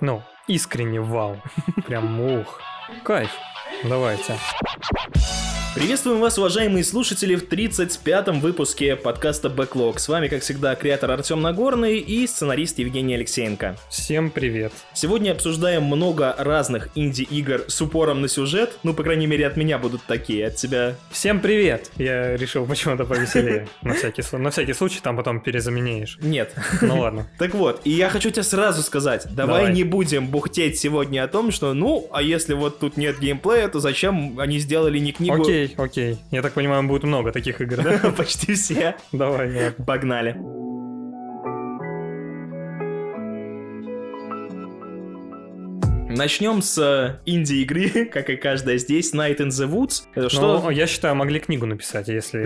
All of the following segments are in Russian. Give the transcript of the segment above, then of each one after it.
Ну, искренне вау. Прям ух. Кайф. Давайте. Приветствуем вас, уважаемые слушатели, в 35-м выпуске подкаста Backlog. С вами, как всегда, креатор Артем Нагорный и сценарист Евгений Алексеенко. Всем привет. Сегодня обсуждаем много разных инди-игр с упором на сюжет. Ну, по крайней мере, от меня будут такие, от тебя... Всем привет. Я решил почему-то повеселее. На всякий, на всякий случай там потом перезаменяешь. Нет. Ну ладно. Так вот, и я хочу тебе сразу сказать, давай, не будем бухтеть сегодня о том, что, ну, а если вот тут нет геймплея, то зачем они сделали не книгу? Окей, окей. Я так понимаю, будет много таких игр, да? Почти все. Давай. Погнали. Начнем с э, инди-игры, как и каждая здесь, Night in the Woods. Э, Что... Ну, я считаю, могли книгу написать, если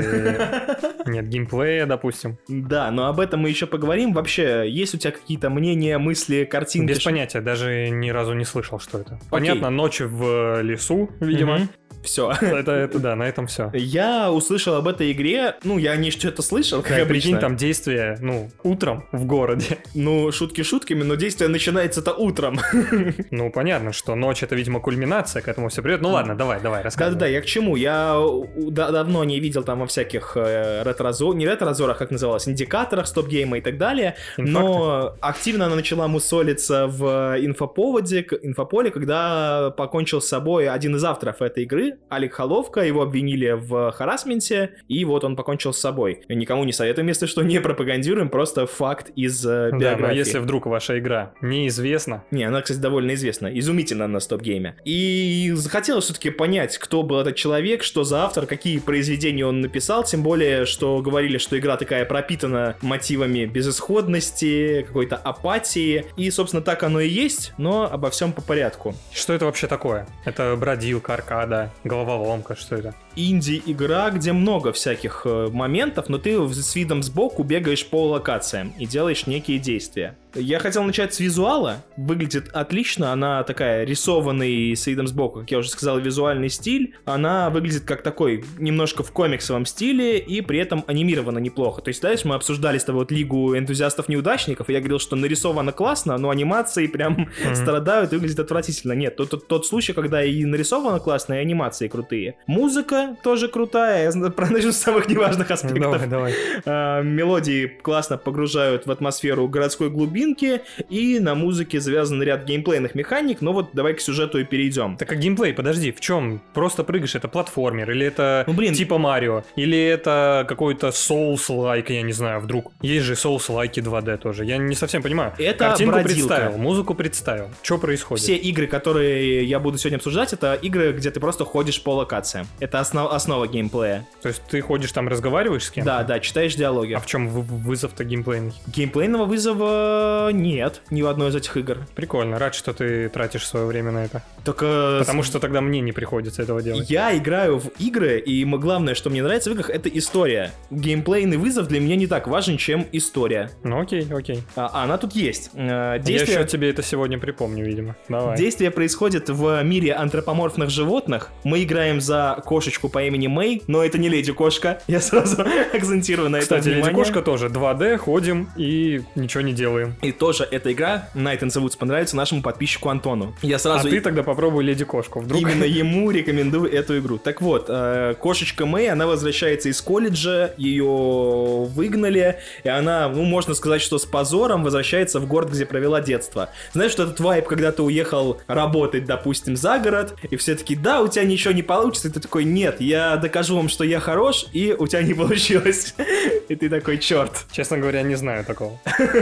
нет геймплея, допустим. Да, но об этом мы еще поговорим. Вообще, есть у тебя какие-то мнения, мысли, картинки? Без понятия, даже ни разу не слышал, что это. Понятно, ночь в лесу, видимо. Все. Это, это да, на этом все. Я услышал об этой игре, ну, я не что-то слышал, как Как обычно. прикинь, там действие, ну, утром в городе. Ну, шутки шутками, но действие начинается-то утром. Ну, понятно, что ночь это, видимо, кульминация, к этому все придет. Ну ладно, давай, давай, рассказывай. Да-да-да, я к чему? Я да- давно не видел там во всяких э, ретро-зо- не ретро-зорах, как называлось, индикаторах, стоп-гейма и так далее, но активно она начала мусолиться в инфоповоде, инфополе, когда покончил с собой один из авторов этой игры, Алик Холовка, его обвинили в харасменте, и вот он покончил с собой. Никому не советуем, если что, не пропагандируем, просто факт из э, Да, но биографии. если вдруг ваша игра неизвестна, Не, она, кстати, довольно известна. Изумительно на стоп-гейме. И захотелось все-таки понять, кто был этот человек, что за автор, какие произведения он написал, тем более, что говорили, что игра такая пропитана мотивами безысходности, какой-то апатии. И, собственно, так оно и есть, но обо всем по порядку. что это вообще такое? Это бродилка, аркада, головоломка, что это? Инди-игра, где много всяких э, моментов, но ты с видом сбоку бегаешь по локациям и делаешь некие действия. Я хотел начать с визуала. Выглядит отлично. Она такая рисованный с видом сбоку, как я уже сказал, визуальный стиль. Она выглядит как такой немножко в комиксовом стиле и при этом анимирована неплохо. То есть, знаешь, мы обсуждали с тобой вот Лигу энтузиастов-неудачников, и я говорил, что нарисовано классно, но анимации прям страдают и выглядит отвратительно. Нет, тот, тот, тот случай, когда и нарисовано классно, и анимации крутые. Музыка тоже крутая, я начну с самых неважных аспектов. Давай, давай. Мелодии классно погружают в атмосферу городской глубинки, и на музыке завязан ряд геймплейных механик, но вот давай к сюжету и перейдем. Так а геймплей, подожди, в чем? Просто прыгаешь, это платформер, или это Ну, блин. типа Марио, или это какой-то Souls-like, я не знаю, вдруг. Есть же Souls-like 2D тоже, я не совсем понимаю. Это Картинку бродилка. представил, музыку представил. Что происходит? Все игры, которые я буду сегодня обсуждать, это игры, где ты просто ходишь по локациям. Это основ- основа геймплея. То есть ты ходишь там, разговариваешь с кем-то? Да, да, читаешь диалоги. А в чем вызов-то геймплейный? Геймплейного вызова нет ни в одной из этих игр. Прикольно, рад, что ты тратишь свое время на это. Только Потому что тогда мне не приходится этого делать. Я играю в игры, и главное, что мне нравится в играх, это история. Геймплейный вызов для меня не так важен, чем история. Ну окей, окей. А, а она тут есть. Э, Я Действие, еще тебе это сегодня припомню, видимо. Давай. действие происходит в мире антропоморфных животных. Мы играем за кошечку по имени Мэй, но это не леди кошка. Я сразу акцентирую на Кстати, это Леди внимание. Кошка тоже 2D, ходим и ничего не делаем. И тоже эта игра Night in the Woods понравится нашему подписчику Антону. Я А сразу ты тогда попробуй Леди Кошку. Вдруг Именно ему рекомендую эту игру. Так вот, э, кошечка Мэй, она возвращается из колледжа, ее выгнали, и она, ну, можно сказать, что с позором возвращается в город, где провела детство. Знаешь, что этот вайп, когда ты уехал работать, допустим, за город, и все таки да, у тебя ничего не получится, и ты такой, нет, я докажу вам, что я хорош, и у тебя не получилось. И ты такой, черт. Честно говоря, не знаю такого.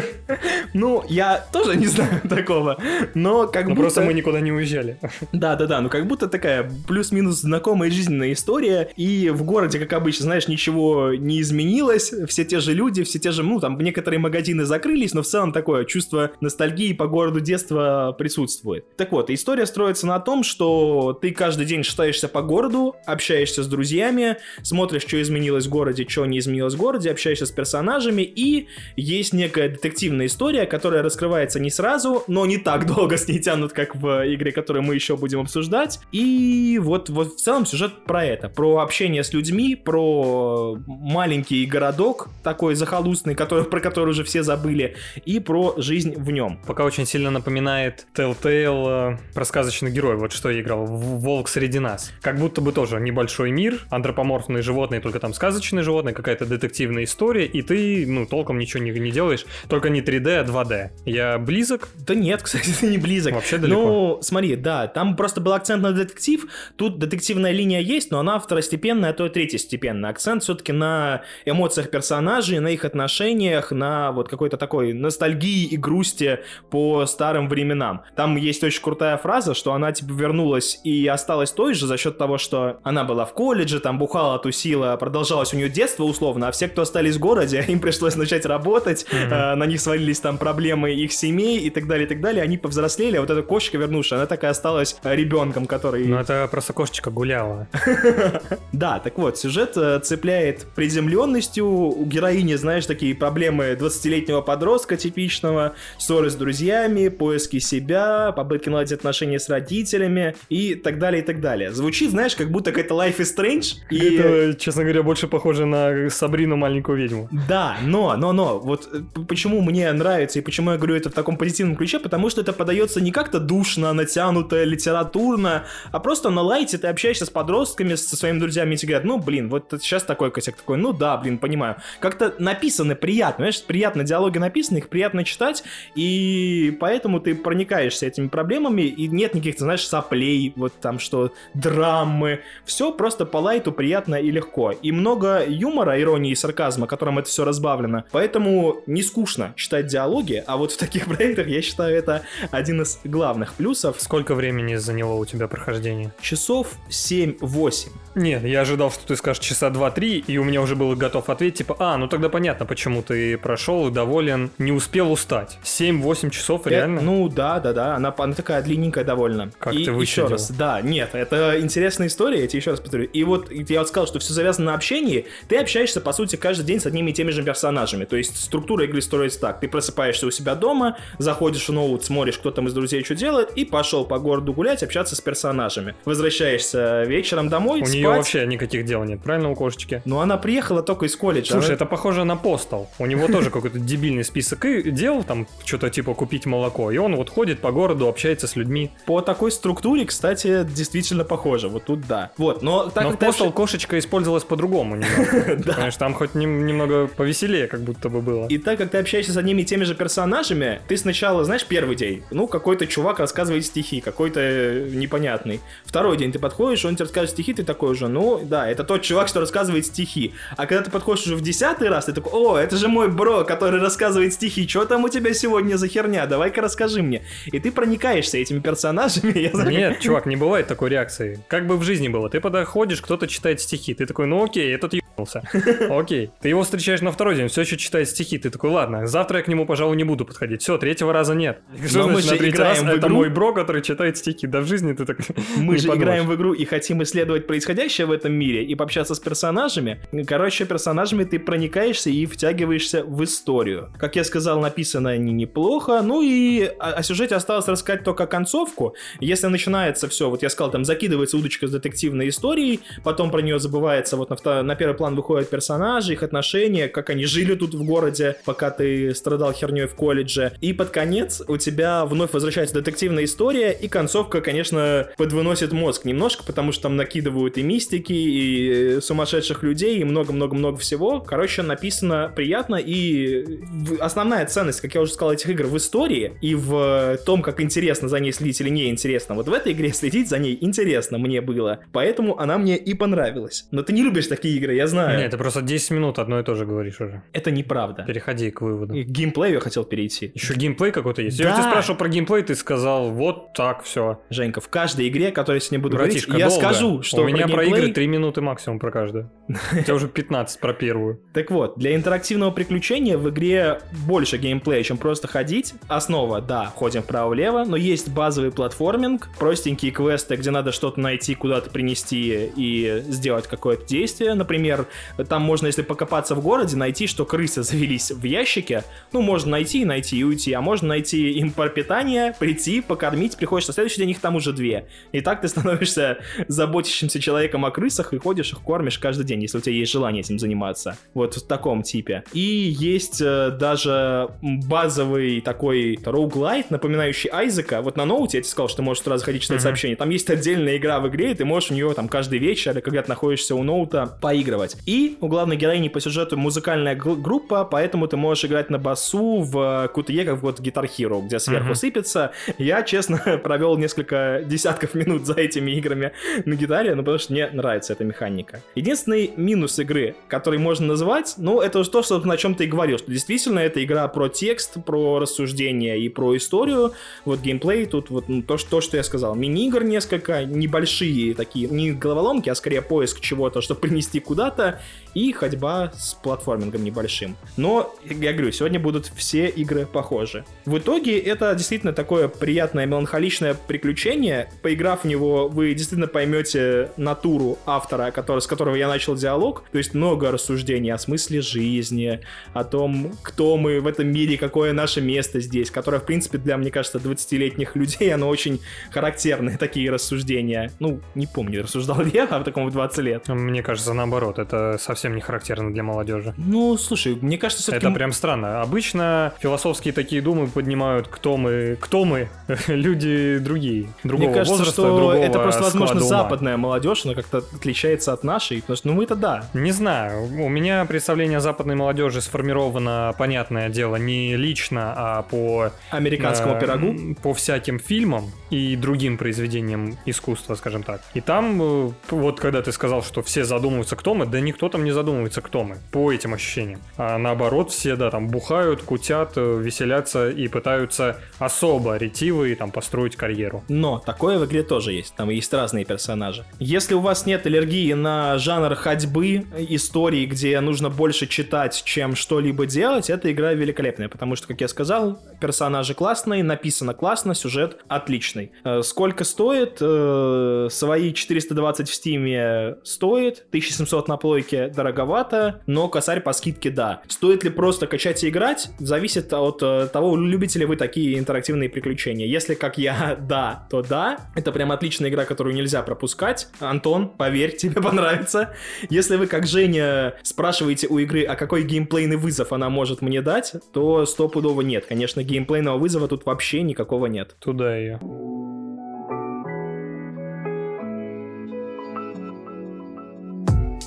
Ну, я тоже не знаю такого, но как Ну будто... просто мы никуда не уезжали. Да, да, да, ну как будто такая плюс-минус знакомая жизненная история, и в городе, как обычно, знаешь, ничего не изменилось, все те же люди, все те же, ну, там, некоторые магазины закрылись, но в целом такое чувство ностальгии по городу детства присутствует. Так вот, история строится на том, что ты каждый день шатаешься по городу, общаешься с друзьями, смотришь, что изменилось в городе, что не изменилось в городе, общаешься с персонажами, и есть некая детективная история, которая раскрывается не сразу, но не так долго с ней тянут, как в игре, которую мы еще будем обсуждать. И вот, вот в целом сюжет про это, про общение с людьми, про маленький городок такой захолустный, который, про который уже все забыли, и про жизнь в нем. Пока очень сильно напоминает Telltale э, про сказочных героев, вот что я играл, «Волк среди нас». Как будто бы тоже небольшой мир, антропоморфные животные, только там сказочные животные, какая-то детективная история, и ты, ну, толком ничего не, не делаешь, только не 3D, а 2D. Я близок? Да нет, кстати, ты не близок. Вообще далеко. Ну, смотри, да, там просто был акцент на детектив, тут детективная линия есть, но она второстепенная, а то и третьестепенная. Акцент все-таки на эмоциях персонажей, на их отношениях, на вот какой-то такой ностальгии и грусти по старым временам. Там есть очень крутая фраза, что она типа вернулась и осталась той же за счет того, что она была в колледже, там бухала, тусила, продолжалось у нее детство условно, а все, кто остались в городе, им пришлось начать работать, mm-hmm. э, на них свалились там проблемы их семей и так далее, и так далее. Они повзрослели, а вот эта кошечка вернувшая, она такая осталась ребенком, который... Ну это просто кошечка гуляла. Да, так вот, сюжет э, цепляет приземленностью, у героини, знаешь, такие проблемы 20-летнего подростка типичного, ссоры с друзьями, поиски себя, попытки наладить отношения с родителями и так далее, и так далее. Звучит, знаешь, как будто какая-то Life is Strange. И... Это, честно говоря, больше похоже на Сабрину маленькую ведьму. Да, но, но, но, вот э, почему мне нравится и почему я говорю это в таком позитивном ключе, потому что это подается не как-то душно, натянуто, литературно, а просто на лайте ты общаешься с подростками, со своими друзьями, и тебе говорят, ну, блин, вот сейчас такой косяк такой, ну да, блин, понимаю. Как-то написаны приятно, знаешь, приятно диалоги написаны, их приятно читать, и поэтому ты проникаешься этими проблемами, и нет никаких, ты знаешь, соплей, вот там что, драмы, все просто по лайту приятно и легко. И много юмора, иронии и сарказма, которым это все разбавлено, поэтому не скучно читать диалоги, а вот в таких проектах я считаю это один из главных плюсов. Сколько времени заняло у тебя прохождение? Часов 7-8. Нет, я ожидал, что ты скажешь часа 2-3, и у меня уже был готов ответ, типа, а, ну тогда понятно, почему ты прошел и доволен, не успел устать. 7-8 часов, реально? Это, ну, да, да, да, она, она такая длинненькая довольно. Как и ты еще раз, да, нет, это интересная история, я тебе еще раз повторю. И вот я вот сказал, что все завязано на общении, ты общаешься, по сути, каждый день с одними и теми же персонажами, то есть структура игры строится так, ты просыпаешься у себя дома, заходишь в ноут, смотришь, кто там из друзей что делает, и пошел по городу гулять, общаться с персонажами. Возвращаешься вечером домой, У. нее вообще никаких дел нет, правильно, у кошечки? Ну, она приехала только из колледжа. Слушай, она- это похоже на постол. У него тоже какой-то дебильный список дел, там что-то типа купить молоко. И он вот ходит по городу, общается с людьми. По такой структуре, кстати, действительно похоже. Вот тут да. Вот, но так Но в постол кошечка использовалась по-другому. Да. Понимаешь, там хоть нем- немного повеселее как будто бы было. И так как ты общаешься с одними и теми же персонажами, ты сначала, знаешь, первый день, ну, какой-то чувак рассказывает стихи, какой-то э, непонятный. Второй день ты подходишь, он тебе расскажет стихи, ты такой уже, ну, да, это тот чувак, что рассказывает стихи. А когда ты подходишь уже в десятый раз, ты такой, о, это же мой бро, который рассказывает стихи, что там у тебя сегодня за херня, давай-ка расскажи мне. И ты проникаешься этими персонажами. я знаю, Нет, чувак, не бывает такой реакции. Как бы в жизни было. Ты подходишь, кто-то читает стихи. Ты такой, ну окей, этот ебнулся. Окей. Ты его встречаешь на второй день, все еще читает стихи. Ты такой, ладно, завтра я к нему, пожалуй, не буду подходить. Все, третьего раза нет. Что Но мы значит же на третий играем раз? в Это игру. мой бро, который читает стихи. Да в жизни ты так Мы же играем в игру и хотим исследовать происходящее в этом мире и пообщаться с персонажами. Короче, персонажами ты проникаешься и втягиваешься в историю. Как я сказал, написано они неплохо. Ну и о, о сюжете осталось рассказать только концовку. Если начинается все, вот я сказал, там закидывается удочка с детективной историей, потом про нее забывается, вот на, на первый план выходят персонажи, их отношения, как они жили тут в городе, пока ты страдал херней в колледже. И под конец у тебя вновь возвращается детективная история, и концовка, конечно, подвыносит мозг немножко, потому что там накидывают и мистики, и э, сумасшедших людей, и много-много-много всего. Короче, написано приятно, и в- основная ценность, как я уже сказал, этих игр в истории и в том, как интересно за ней следить или не интересно. Вот в этой игре следить за ней интересно мне было, поэтому она мне и понравилась. Но ты не любишь такие игры, я знаю. Нет, ты просто 10 минут одно и то же говоришь уже. Это неправда. Переходи к выводу. И К геймплею я хотел перейти. Еще геймплей какой-то есть. Я Да. у тебя спрашивал про геймплей, ты сказал, вот так, все. Женька, в каждой игре, о которой я сегодня буду Братишка, говорить, я долго. скажу, что У меня про, геймплей- игры 3 минуты максимум про каждую. У тебя уже 15 про первую. Так вот, для интерактивного приключения в игре больше геймплея, чем просто ходить. Основа, да, ходим вправо-влево, но есть базовый платформинг, простенькие квесты, где надо что-то найти, куда-то принести и сделать какое-то действие. Например, например, там можно, если покопаться в городе, найти, что крысы завелись в ящике. Ну, можно найти, найти и уйти. А можно найти им пропитание, прийти, покормить. Приходишь на следующий день, их там уже две. И так ты становишься заботящимся человеком о крысах и ходишь их кормишь каждый день, если у тебя есть желание этим заниматься. Вот в таком типе. И есть э, даже базовый такой роуглайт, напоминающий Айзека. Вот на ноуте я тебе сказал, что ты можешь сразу ходить читать mm-hmm. сообщения. Там есть отдельная игра в игре, и ты можешь в нее там каждый вечер, или когда ты находишься у ноута, поигрывать. И у главной героини по сюжету музыкальная группа, поэтому ты можешь играть на басу в какую-то как вот Guitar Hero, где сверху mm-hmm. сыпется. Я, честно, провел несколько десятков минут за этими играми на гитаре, ну потому что мне нравится эта механика. Единственный минус игры, который можно назвать, ну, это то, что на чем ты и говорил, что действительно это игра про текст, про рассуждение и про историю. Вот геймплей тут вот ну, то, то, что я сказал. Мини-игр несколько, небольшие такие, не головоломки, а скорее поиск чего-то, чтобы принести куда-то, и ходьба с платформингом небольшим. Но, я говорю, сегодня будут все игры похожи. В итоге это действительно такое приятное меланхоличное приключение. Поиграв в него, вы действительно поймете натуру автора, который, с которого я начал диалог. То есть много рассуждений о смысле жизни, о том, кто мы в этом мире, какое наше место здесь, которое, в принципе, для, мне кажется, 20-летних людей, оно очень характерные такие рассуждения. Ну, не помню, рассуждал ли я о таком в 20 лет. Мне кажется, наоборот, это совсем не характерно для молодежи. Ну, слушай, мне кажется, все-таки... Это прям странно. Обычно философские такие думы поднимают, кто мы, кто мы, люди другие, другого Мне кажется, возраста, что другого это просто, возможно, ума. западная молодежь, она как-то отличается от нашей, потому что, ну, мы-то да. Не знаю, у меня представление о западной молодежи сформировано, понятное дело, не лично, а по... Американскому э, пирогу? По всяким фильмам и другим произведениям искусства, скажем так. И там, э, вот когда ты сказал, что все задумываются, кто мы, да никто там не задумывается, кто мы, по этим ощущениям. А наоборот, все, да, там бухают, кутят, э, веселятся и пытаются особо ретивые там построить карьеру. Но такое в игре тоже есть, там есть разные персонажи. Если у вас нет аллергии на жанр ходьбы, истории, где нужно больше читать, чем что-либо делать, эта игра великолепная, потому что, как я сказал, персонажи классные, написано классно, сюжет отличный. Э, сколько стоит? Э, свои 420 в стиме стоит, 1700 на плойке дороговато, но косарь по скидке да. Стоит ли просто качать и играть, зависит от э, того, любите ли вы такие интерактивные приключения. Если, как я, да, то да. Это прям отличная игра, которую нельзя пропускать. Антон, поверь, тебе понравится. Если вы, как Женя, спрашиваете у игры, а какой геймплейный вызов она может мне дать, то стопудово нет. Конечно, геймплейного вызова тут вообще никакого нет. Туда ее.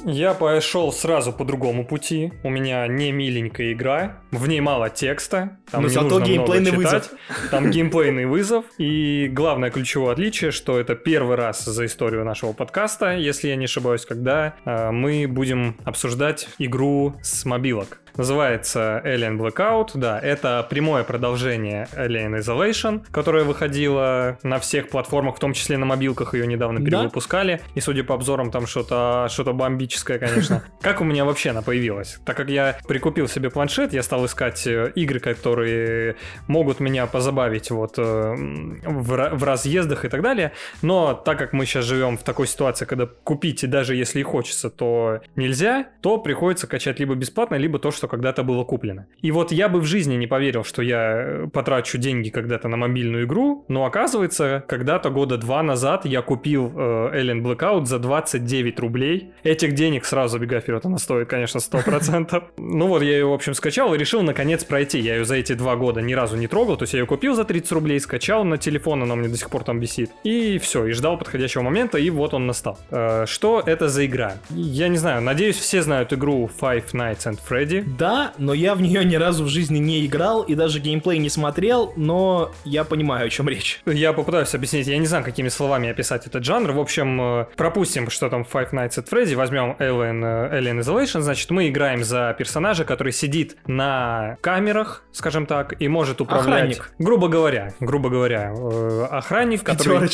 Я пошел сразу по другому пути. У меня не миленькая игра, в ней мало текста, там Но не зато нужно геймплейный много читать. вызов. Там геймплейный вызов. И главное ключевое отличие, что это первый раз за историю нашего подкаста, если я не ошибаюсь, когда э, мы будем обсуждать игру с мобилок. Называется Alien Blackout, да, это прямое продолжение Alien Isolation, которая выходила на всех платформах, в том числе на мобилках, ее недавно перевыпускали. Да? И судя по обзорам, там что-то что бомбическое, конечно. Как у меня вообще она появилась? Так как я прикупил себе планшет, я стал искать э, игры, которые могут меня позабавить вот э, в, в разъездах и так далее. Но так как мы сейчас живем в такой ситуации, когда купить, и даже если и хочется, то нельзя, то приходится качать либо бесплатно, либо то, что что когда-то было куплено. И вот я бы в жизни не поверил, что я э, потрачу деньги когда-то на мобильную игру, но оказывается, когда-то года два назад я купил э, Alien Blackout за 29 рублей. Этих денег сразу бегая вперед, она стоит, конечно, 100%. Ну вот, я ее, в общем, скачал и решил наконец пройти. Я ее за эти два года ни разу не трогал, то есть я ее купил за 30 рублей, скачал на телефон, она у меня до сих пор там висит. И все, и ждал подходящего момента, и вот он настал. Э, что это за игра? Я не знаю, надеюсь, все знают игру Five Nights at Freddy да, но я в нее ни разу в жизни не играл и даже геймплей не смотрел, но я понимаю, о чем речь. Я попытаюсь объяснить, я не знаю, какими словами описать этот жанр. В общем, э, пропустим, что там Five Nights at Freddy, возьмем Alien, э, Alien Isolation, значит, мы играем за персонажа, который сидит на камерах, скажем так, и может управлять... Охранник. Грубо говоря, грубо говоря, э, охранник, который...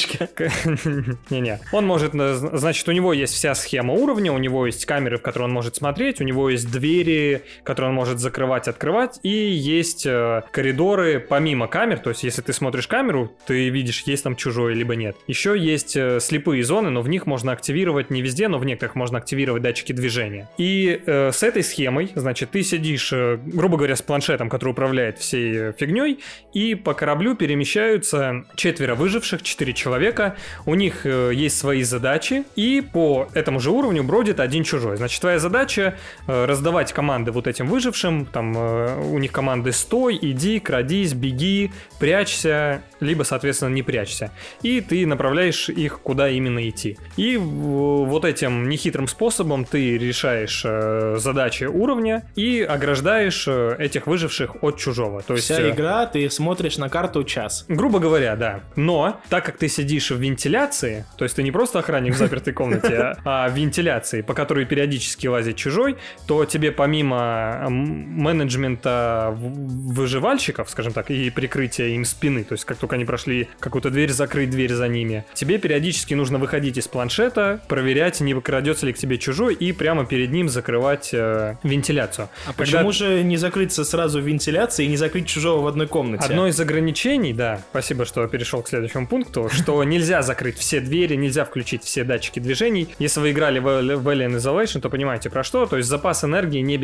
Не-не. Он может, значит, у него есть вся схема уровня, у него есть камеры, в которые он может смотреть, у него есть двери, которые он может закрывать, открывать, и есть э, коридоры помимо камер, то есть если ты смотришь камеру, ты видишь, есть там чужой, либо нет. Еще есть э, слепые зоны, но в них можно активировать не везде, но в некоторых можно активировать датчики движения. И э, с этой схемой, значит, ты сидишь, э, грубо говоря, с планшетом, который управляет всей э, фигней, и по кораблю перемещаются четверо выживших, четыре человека, у них э, есть свои задачи, и по этому же уровню бродит один чужой. Значит, твоя задача э, раздавать команды вот этим выжившим, там э, у них команды «стой», «иди», «крадись», «беги», «прячься», либо, соответственно, «не прячься». И ты направляешь их, куда именно идти. И вот этим нехитрым способом ты решаешь э, задачи уровня и ограждаешь э, этих выживших от чужого. То есть, Вся игра, ты смотришь на карту час. Грубо говоря, да. Но, так как ты сидишь в вентиляции, то есть ты не просто охранник в запертой комнате, а, а в вентиляции, по которой периодически лазит чужой, то тебе помимо менеджмента выживальщиков, скажем так, и прикрытия им спины, то есть как только они прошли какую-то дверь, закрыть дверь за ними, тебе периодически нужно выходить из планшета, проверять, не крадется ли к тебе чужой, и прямо перед ним закрывать э, вентиляцию. А Когда- почему же не закрыться сразу в вентиляции и не закрыть чужого в одной комнате? Одно из ограничений, да, спасибо, что перешел к следующему пункту, что нельзя закрыть все двери, нельзя включить все датчики движений. Если вы играли в, Alien Isolation, то понимаете про что. То есть запас энергии не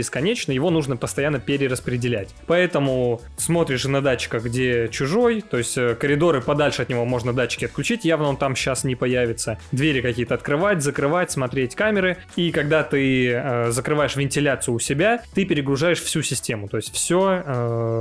бесконечный, его нужно постоянно перераспределять. Поэтому смотришь на датчиках, где чужой, то есть э, коридоры подальше от него можно датчики отключить, явно он там сейчас не появится. Двери какие-то открывать, закрывать, смотреть камеры. И когда ты э, закрываешь вентиляцию у себя, ты перегружаешь всю систему. То есть все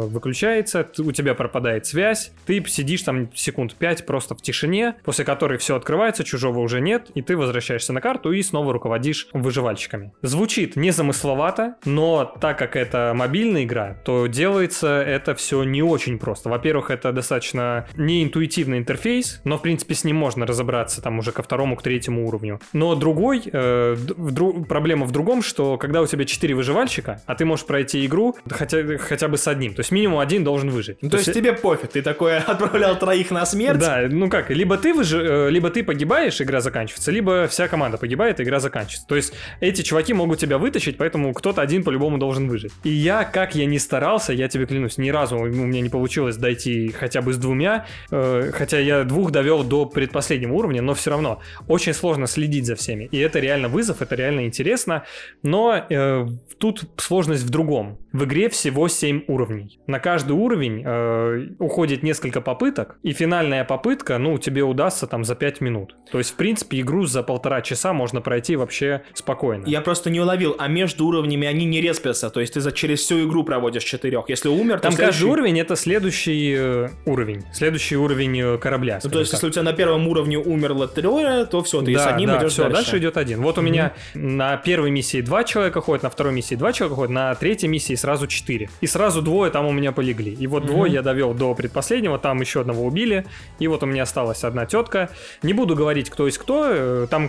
выключается, т- у тебя пропадает связь, ты сидишь там секунд 5 просто в тишине, после которой все открывается, чужого уже нет, и ты возвращаешься на карту и снова руководишь выживальщиками. Звучит незамысловато, но так как это мобильная игра, то делается это все не очень просто. Во-первых, это достаточно неинтуитивный интерфейс, но в принципе с ним можно разобраться там уже ко второму, к третьему уровню. Но другой, э, в дру- проблема в другом, что когда у тебя 4 выживальщика, а ты можешь пройти игру хотя, хотя бы с одним, то есть минимум один должен выжить. Ну, то есть тебе пофиг, ты такой отправлял троих на смерть? Да, ну как, либо ты выжи, э, либо ты погибаешь, игра заканчивается, либо вся команда погибает, игра заканчивается. То есть эти чуваки могут тебя вытащить, поэтому кто-то один по-любому должен выжить. И я, как я не старался, я тебе клянусь, ни разу у меня не получилось дойти хотя бы с двумя, э, хотя я двух довел до предпоследнего уровня, но все равно очень сложно следить за всеми. И это реально вызов, это реально интересно, но э, тут сложность в другом. В игре всего 7 уровней. На каждый уровень э, уходит несколько попыток, и финальная попытка, ну, тебе удастся там за 5 минут. То есть, в принципе, игру за полтора часа можно пройти вообще спокойно. Я просто не уловил, а между уровнями они не респятся, то есть ты за, через всю игру проводишь четырех. Если умер, то Там следующий- каждый уровень это следующий э, уровень, следующий уровень э, корабля. Ну, то есть, так. если у тебя на первом уровне умерло трое, то все, ты с да, одним да, идешь всё, дальше. дальше идет один. Вот у меня на первой миссии два человека ходят, на второй миссии два человека ходят, на третьей миссии сразу четыре. И сразу двое там у меня полегли. И вот двое я довел до предпоследнего, там еще одного убили. И вот у меня осталась одна тетка. Не буду говорить, кто есть кто. э, Там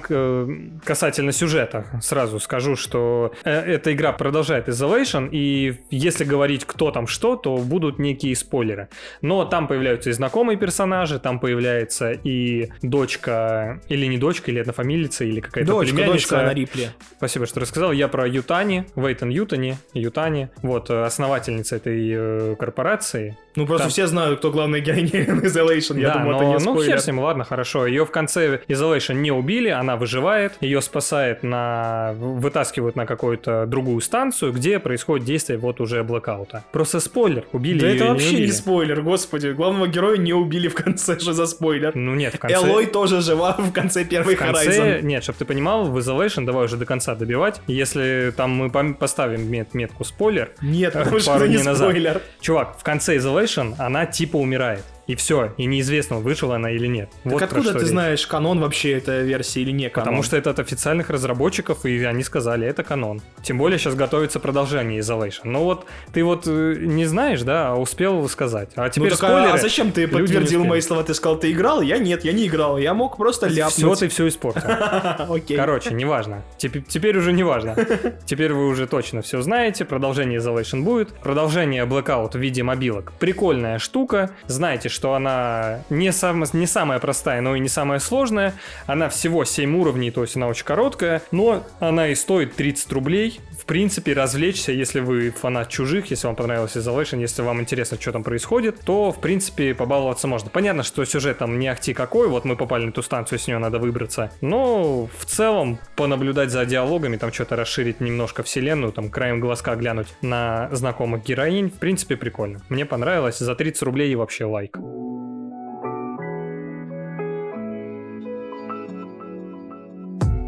касательно сюжета сразу скажу, что эта игра продолжает Isolation, и если говорить кто там что, то будут некие спойлеры. Но там появляются и знакомые персонажи, там появляется и дочка, или не дочка, или однофамилица, или какая-то Дочка, племянница. дочка на Рипли. Спасибо, что рассказал. Я про Ютани, Вейтон Ютани, Ютани, вот, э, основательница этой э, корпорации. Ну, просто Там- все знают, кто главная героиня Isolation, я да, думаю, но, это не ну спойлер. хер с ним, ладно, хорошо. Ее в конце Isolation не убили, она выживает, ее спасает на... вытаскивают на какую-то другую станцию, где происходит действие вот уже блокаута. Просто спойлер, убили Да ее это вообще не не спойлер, господи. Главного героя не убили в конце, что за спойлер. Ну нет, в конце... Элой тоже жива в конце первой В конце, Horizon. нет, чтобы ты понимал, в Isolation давай уже до конца добивать. Если там мы поставим мет- метку спойлер, Нет, Пару потому что это не назад. спойлер. чувак, в конце Isolation она типа умирает. И все, и неизвестно, выжила она или нет. Так Вот откуда ты речь. знаешь, канон вообще эта версия или не канон? Потому что это от официальных разработчиков, и они сказали, это канон. Тем более сейчас готовится продолжение Isolation. Ну вот, ты вот э, не знаешь, да, а успел сказать. А Ну теперь так, а- спойлеры. а зачем ты подтвердил мои слова? Ты сказал, ты играл? Я нет, я не играл. Я мог просто Все, ляпнуть. ты все испортил. Короче, неважно. Теперь уже неважно. Теперь вы уже точно все знаете. Продолжение Isolation будет. Продолжение Blackout в виде мобилок. Прикольная штука. Знаете, что она не, сам, не самая простая, но и не самая сложная. Она всего 7 уровней, то есть она очень короткая, но она и стоит 30 рублей. Принципе, развлечься, если вы фанат чужих, если вам понравилась Isolation, если вам интересно, что там происходит, то, в принципе, побаловаться можно. Понятно, что сюжет там не ахти какой, вот мы попали на ту станцию, с нее надо выбраться. Но в целом, понаблюдать за диалогами, там что-то расширить немножко вселенную, там краем глазка глянуть на знакомых героинь, в принципе, прикольно. Мне понравилось, за 30 рублей и вообще лайк.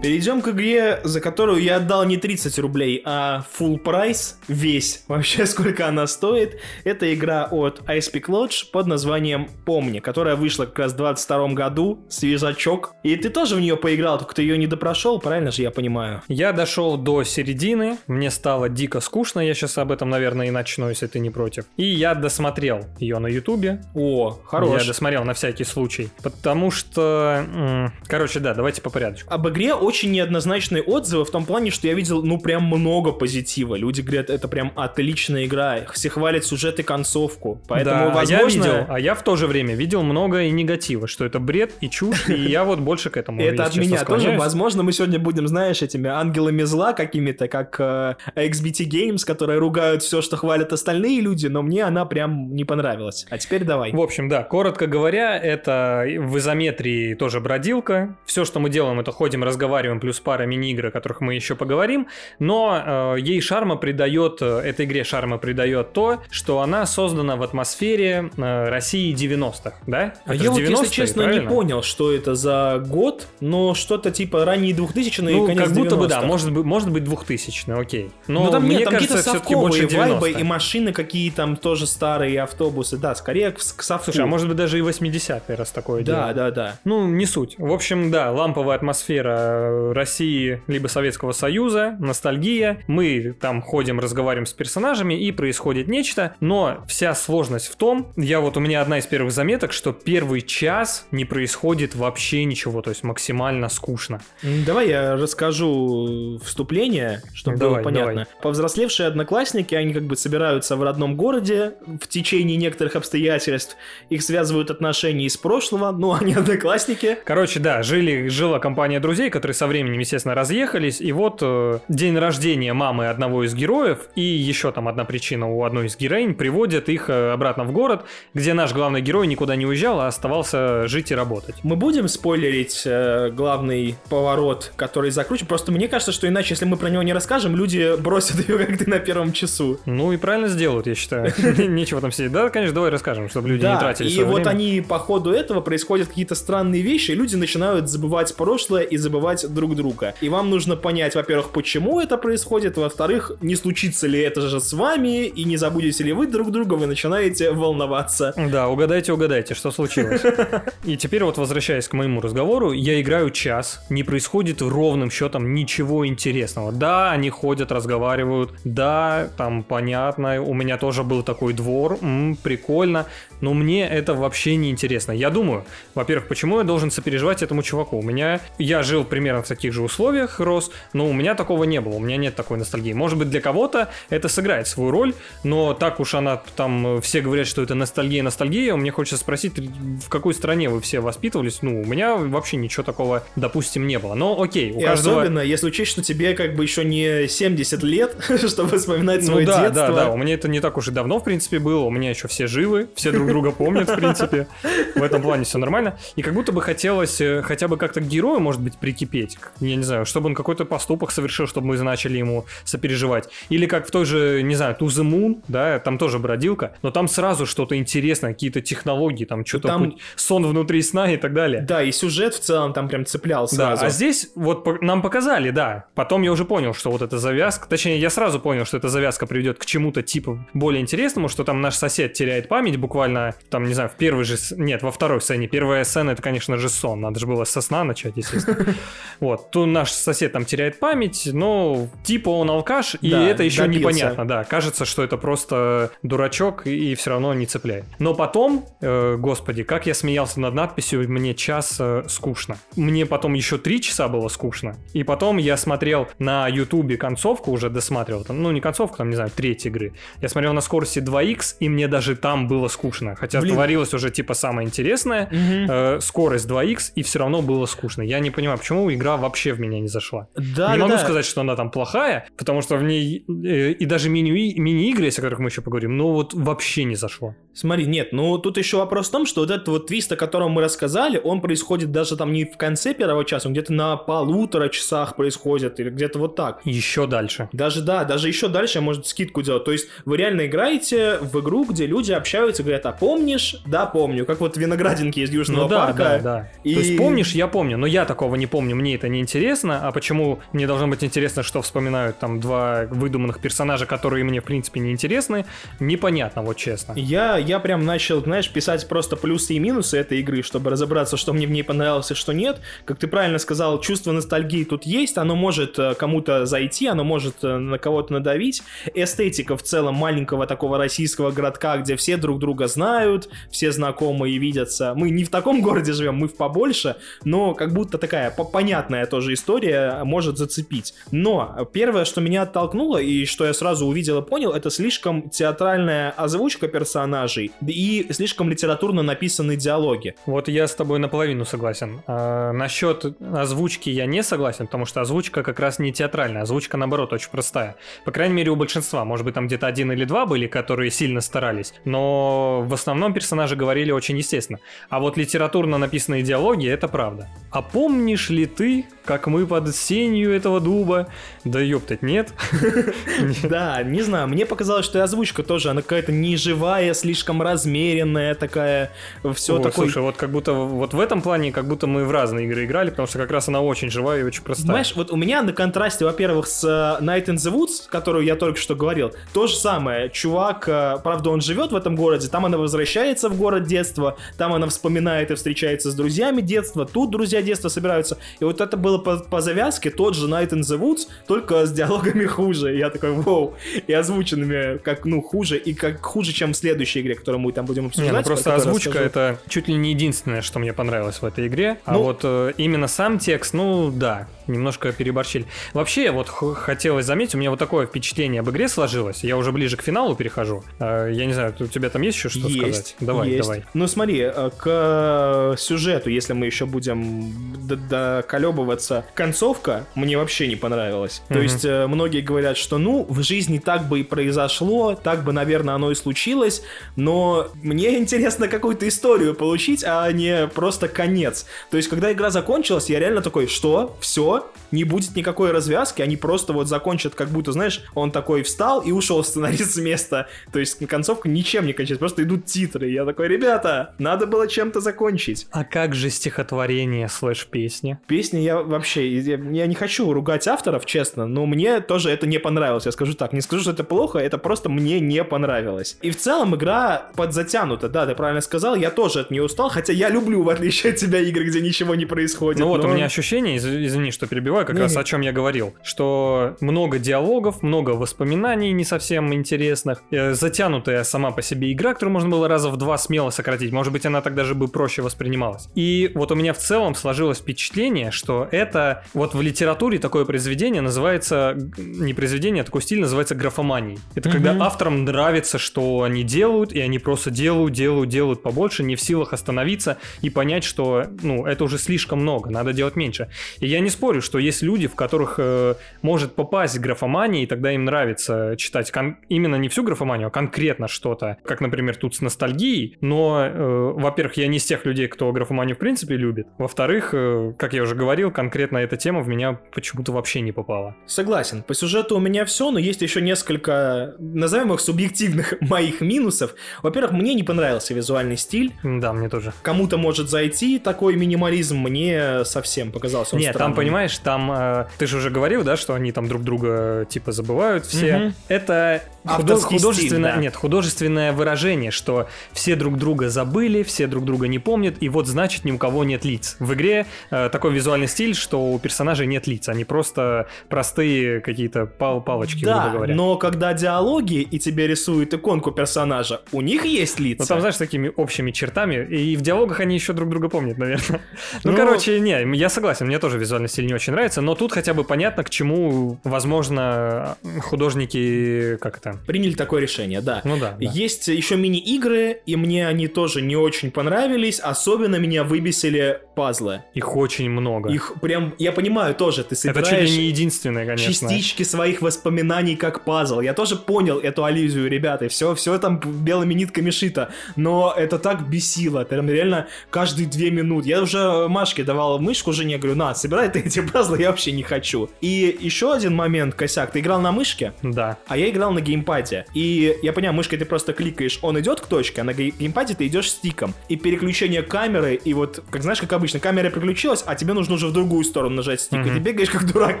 Перейдем к игре, за которую я отдал не 30 рублей, а full прайс, весь, вообще сколько она стоит. Это игра от Ice Peak Lodge под названием «Помни», которая вышла как раз в 22 году, свежачок. И ты тоже в нее поиграл, только ты ее не допрошел, правильно же я понимаю? Я дошел до середины, мне стало дико скучно, я сейчас об этом, наверное, и начну, если ты не против. И я досмотрел ее на ютубе. О, хорош. Я досмотрел на всякий случай, потому что... Короче, да, давайте по порядочку. Об игре очень неоднозначные отзывы в том плане, что я видел, ну, прям много позитива. Люди говорят, это прям отличная игра. Все хвалят сюжет и концовку. Поэтому, да, а я возможно... видел, а я в то же время видел много и негатива, что это бред и чушь, и я вот больше к этому, Это от меня тоже. Возможно, мы сегодня будем, знаешь, этими ангелами зла какими-то, как э, XBT Games, которые ругают все, что хвалят остальные люди, но мне она прям не понравилась. А теперь давай. В общем, да, коротко говоря, это в изометрии тоже бродилка. Все, что мы делаем, это ходим, разговариваем, плюс пара мини-игр, о которых мы еще поговорим. Но э, ей шарма придает, э, этой игре шарма придает то, что она создана в атмосфере э, России 90-х, да? А Это я вот, если 90-е, честно, не правильно? понял, что это за год, но что-то типа ранние 2000-е и Ну, конец как будто бы, да, 90-х. может быть, может быть 2000 окей. Но Ну там мне нет, там кажется, какие-то совковые 90 вайбы и машины какие там тоже старые автобусы. Да, скорее к, к совку. Слушай, а может быть даже и 80-е, раз такое дело. Да, да, да. Ну, не суть. В общем, да, ламповая атмосфера э, России либо Советского Союза, ностальгия. Мы там ходим, разговариваем с персонажами, и происходит нечто. Но вся сложность в том, я вот у меня одна из первых заметок, что первый час не происходит вообще ничего, то есть максимально скучно. Давай я расскажу вступление, чтобы Давай, было понятно. давай. Повзрослевшие одноклассники, они как бы собираются в родном городе в течение некоторых обстоятельств. Их связывают отношения из прошлого, но они одноклассники. Короче, да, жили, жила компания друзей, которые со временем, естественно, разъехались, и вот э, день рождения мамы одного из героев, и еще там одна причина у одной из героинь, приводят их э, обратно в город, где наш главный герой никуда не уезжал, а оставался жить и работать. Мы будем спойлерить э, главный поворот, который закручен. Просто мне кажется, что иначе, если мы про него не расскажем, люди бросят ее как ты на первом часу. Ну и правильно сделают, я считаю. Нечего там сидеть. Да, конечно, давай расскажем, чтобы люди не тратили и вот они по ходу этого происходят какие-то странные вещи, и люди начинают забывать прошлое и забывать друг друга. И вам нужно понять, во-первых, почему это происходит, во-вторых, не случится ли это же с вами, и не забудете ли вы друг друга, вы начинаете волноваться. Да, угадайте, угадайте, что случилось. И теперь вот возвращаясь к моему разговору, я играю час, не происходит ровным счетом ничего интересного. Да, они ходят, разговаривают, да, там понятно, у меня тоже был такой двор, м, прикольно, но мне это вообще не интересно. Я думаю, во-первых, почему я должен сопереживать этому чуваку? У меня, я жил примерно в таких же условиях, рос, но у меня такого не было, у меня нет такой ностальгии. Может быть, для кого-то это сыграет свою роль, но так уж она там, э, все говорят, что это ностальгия, ностальгия, мне хочется спросить, в какой стране вы все воспитывались? Ну, у меня вообще ничего такого, допустим, не было. Но окей, у И каждого... особенно, если учесть, что тебе как бы еще не 70 лет, чтобы вспоминать Ну свое да, детство. да, да, у меня это не так уж и давно, в принципе, было, у меня еще все живы, все друг друга помнят, в принципе, в этом плане все нормально, и как будто бы хотелось э, хотя бы как-то к герою, может быть, прикипеть, к- я не знаю, чтобы он какой-то поступок совершил, чтобы мы начали ему сопереживать, или как в той же, не знаю, To the Moon, да, там тоже бродилка, но там сразу что-то интересное, какие-то технологии, там что-то, там- хоть сон внутри сна и так далее. Да, и сюжет в целом там прям цеплял Да, сразу. а здесь вот нам показали, да. Потом я уже понял, что вот эта завязка, точнее, я сразу понял, что эта завязка приведет к чему-то типа более интересному, что там наш сосед теряет память буквально, там, не знаю, в первой же, нет, во второй сцене. Первая сцена, это, конечно же, сон. Надо же было со сна начать, естественно. Вот, то наш сосед там теряет память, но типа он алкаш, и Да, это еще добился. непонятно, да. Кажется, что это просто дурачок, и, все равно не цепляет. Но потом, э, господи, как я смеялся над надписью «Мне час э, скучно». Мне потом еще три часа было скучно. И потом я смотрел на ютубе концовку, уже досматривал, там, ну не концовку, там, не знаю, треть игры. Я смотрел на скорости 2х, и мне даже там было скучно. Хотя Блин. творилось уже типа самое интересное. Мгм. Э, скорость 2х, и все равно было скучно. Я не понимаю, почему игра вообще в меня не зашла. Да, не да, могу да. сказать, что она там плохая, потому что в ней э, и даже мини- мини-игры, о которых мы еще поговорим, ну вот вообще не зашло. Смотри, нет, ну тут еще вопрос в том, что вот этот вот твист, о котором мы рассказали, он происходит даже там не в конце первого часа, он где-то на полутора часах происходит, или где-то вот так. Еще дальше. Даже да, даже еще дальше может скидку делать. То есть вы реально играете в игру, где люди общаются, говорят, а помнишь? Да, помню. Как вот виноградинки из Южного Ну да, парка. да, да. И- То есть помнишь, я помню, но я такого не помню, мне это не интересно. А почему мне должно быть интересно, что вспоминают там два выдуманных персонажа, которые мне в принципе не интересны, непонятно, вот честно. Я, я прям начал, знаешь, писать просто плюсы и минусы этой игры, чтобы разобраться, что мне в ней понравилось и что нет. Как ты правильно сказал, чувство ностальгии тут есть, оно может э, кому-то зайти, оно может э, на кого-то надавить. Эстетика в целом маленького такого российского городка, где все друг друга знают, все знакомы и видятся. Мы не в таком городе живем, мы в побольше, но как будто такая по- понятная тоже история может зацепить. Но первое, что меня оттолкнуло и что я сразу увидел и понял, это слишком театральная озвучка персонажей и слишком литературно написанные диалоги. Вот я с тобой наполовину согласен. А, насчет озвучки я не согласен, потому что озвучка как раз не театральная, озвучка наоборот очень простая. По крайней мере у большинства, может быть там где-то один или два были, которые сильно старались, но в основном персонажи говорили очень естественно. А вот литературно написанные диалоги это правда. А помнишь ли ты, как мы под сенью этого дуба? Да ёптать, нет? Да, не знаю, мне показалось, что и озвучка тоже, она какая-то неживая, слишком размеренная такая, все такое... Слушай, вот как будто вот в этом плане, как будто мы в разные игры играли, потому что как раз она очень живая и очень простая. Знаешь, вот у меня на контрасте, во-первых, с э, Night in the Woods, которую я только что говорил, то же самое. Чувак, э, правда, он живет в этом городе, там она возвращается в город детства, там она вспоминает и встречается с друзьями детства, тут друзья детства собираются. И вот это было по, по завязке тот же Night in the Woods, только с диалогами хуже. И я такой, вау, и озвученными как, ну, хуже, и как хуже, чем в следующей игре, которую мы там будем Не, обсуждать. ну про просто озвучка расскажу. это чуть ли не единственное, что мне понравилось в этой игре. А Ну- вот э, именно сам текст, ну да, немножко переборщили. Вообще, вот хотелось заметить, у меня вот такое впечатление об игре сложилось. Я уже ближе к финалу перехожу. Э, я не знаю, у тебя там есть еще что есть, сказать? Давай, есть. давай. Ну смотри, э, к сюжету, если мы еще будем доколебываться, концовка мне вообще не понравилась. То Мгм. есть э, многие говорят, что ну, в жизни так бы и произошло, так бы, наверное, оно и случилось, но мне интересно какую-то историю получить, а не просто конец. То есть, когда игра закончилась, я реально такой, что? Все? Por Не будет никакой развязки, они просто вот закончат, как будто, знаешь, он такой встал и ушел сценарист с места. То есть концовка ничем не кончается, просто идут титры. Я такой, ребята, надо было чем-то закончить. А как же стихотворение слэш песни? Песни я вообще, я, я не хочу ругать авторов, честно, но мне тоже это не понравилось, я скажу так. Не скажу, что это плохо, это просто мне не понравилось. И в целом игра подзатянута, да, ты правильно сказал, я тоже от нее устал, хотя я люблю, в отличие от тебя, игры, где ничего не происходит. Ну вот у но- меня ощущение, из- извини, что перебиваю, как раз о чем я говорил, что много диалогов, много воспоминаний не совсем интересных, э, затянутая сама по себе игра, которую можно было раза в два смело сократить, может быть, она тогда же бы проще воспринималась. И вот у меня в целом сложилось впечатление, что это вот в литературе такое произведение называется, не произведение, а такой стиль называется графоманией. Это когда Мгм. авторам нравится, что они делают, и они просто делают, делают, делают побольше, не в силах остановиться и понять, что, ну, это уже слишком много, надо делать меньше. И я не спорю, что есть люди, в которых э, может попасть графомания, и тогда им нравится читать кон- именно не всю графоманию, а конкретно что-то, как, например, тут с ностальгией. Но, э, во-первых, я не из тех людей, кто графоманию в принципе любит. Во-вторых, э, как я уже говорил, конкретно эта тема в меня почему-то вообще не попала. Согласен. По сюжету у меня все, но есть еще несколько, назовем их субъективных моих минусов. Во-первых, мне не понравился визуальный стиль. Да, мне тоже. Кому-то может зайти такой минимализм, мне совсем показался он Нет, там, странным. понимаешь, понимаешь, там э, ты же уже говорил, да, что они там друг друга типа забывают все. Мгм. Это худо- Авторский художественное, стиль, да. нет, художественное выражение, что все друг друга забыли, все друг друга не помнят, и вот значит ни у кого нет лиц. В игре э, такой визуальный стиль, что у персонажей нет лиц, они просто простые какие-то пал палочки, Да, грубо говоря. но когда диалоги и тебе рисуют иконку персонажа, у них есть лица. Ну, там, знаешь, такими общими чертами, и в диалогах они еще друг друга помнят, наверное. Ну, Ну- короче, не, я согласен, мне тоже визуальный стиль не очень нравится, но тут хотя бы понятно, к чему, возможно, художники, как это, Приняли такое решение, да. ну да, да. Есть еще мини-игры, и мне они тоже не очень понравились. Особенно меня выбесили пазлы. Их очень много. Их прям, я понимаю тоже, ты Это собираешь чуть ли не единственное, конечно. частички своих воспоминаний как пазл. Я тоже понял эту аллюзию, ребята, все, все там белыми нитками шито. Но это так бесило, прям реально каждые две минуты. Я уже Машке давал мышку жене, говорю, на, собирай ты эти пазлы, я вообще не хочу. И еще один момент, косяк, ты играл на мышке? Да. А я играл на геймпаде. И я понимаю, мышкой ты просто кликаешь, он идет к точке, а на гей- геймпаде ты идешь стиком. И переключение камеры, и вот, как знаешь, как обычно, камера переключилась, а тебе нужно уже в другую сторону нажать стик. И Мгм. ты бегаешь как дурак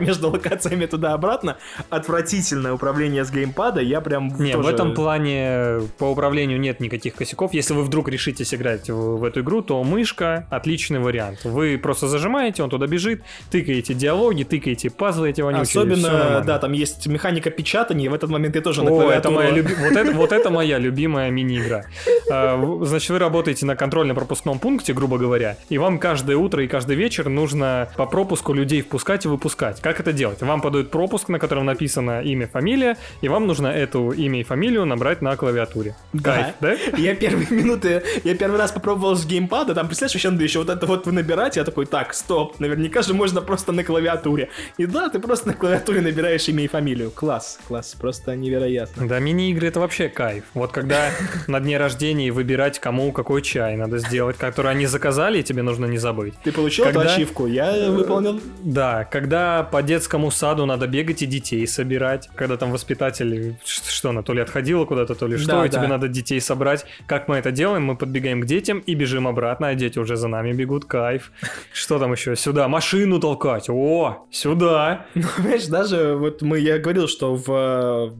между локациями туда-обратно. Отвратительное управление с геймпада. Я прям Не, тоже- в этом плане по управлению нет никаких косяков. Если вы вдруг решитесь играть в, в эту игру, то мышка отличный вариант. Вы просто зажимаете, он туда бежит, тыкаете диалоги, тыкаете пазлы эти вонючие. Особенно, да, там есть механика печатания, и в этот момент ты тоже на Это моя люби- вот, это, вот это моя любимая мини-игра. А, Значит, вы работаете на контрольно-пропускном пункте, грубо говоря, и вам каждое утро и каждый вечер нужно по пропуску людей впускать и выпускать. Как это делать? Вам подают пропуск, на котором написано имя, фамилия, и вам нужно эту имя и фамилию набрать на клавиатуре. Да. Кайф, да? Я первые минуты, я первый раз попробовал с геймпада, там, представляешь, еще надо еще вот это вот вы набираете, я такой, так, стоп, наверняка же можно просто на клавиатуре. И да, ты просто на клавиатуре набираешь имя и фамилию. Класс, класс, просто невероятно. Да, мини-игры это вообще кайф. Вот когда на дне рождения выбирать, кому какой чай надо сделать, который они заказали, и тебе нужно не забыть. Ты получил эту Когда- ачивку? Я выполнил. Да, когда по детскому саду надо бегать и детей собирать, когда там воспитатель, что она, то ли отходила куда-то, то ли что, Да, и тебе да. надо детей собрать. Как мы это делаем? Мы подбегаем к детям и бежим обратно, а дети уже за нами бегут, кайф. Что там еще? Сюда, машину толкать, о, сюда. Ну, Понимаешь, даже вот мы, я говорил, что в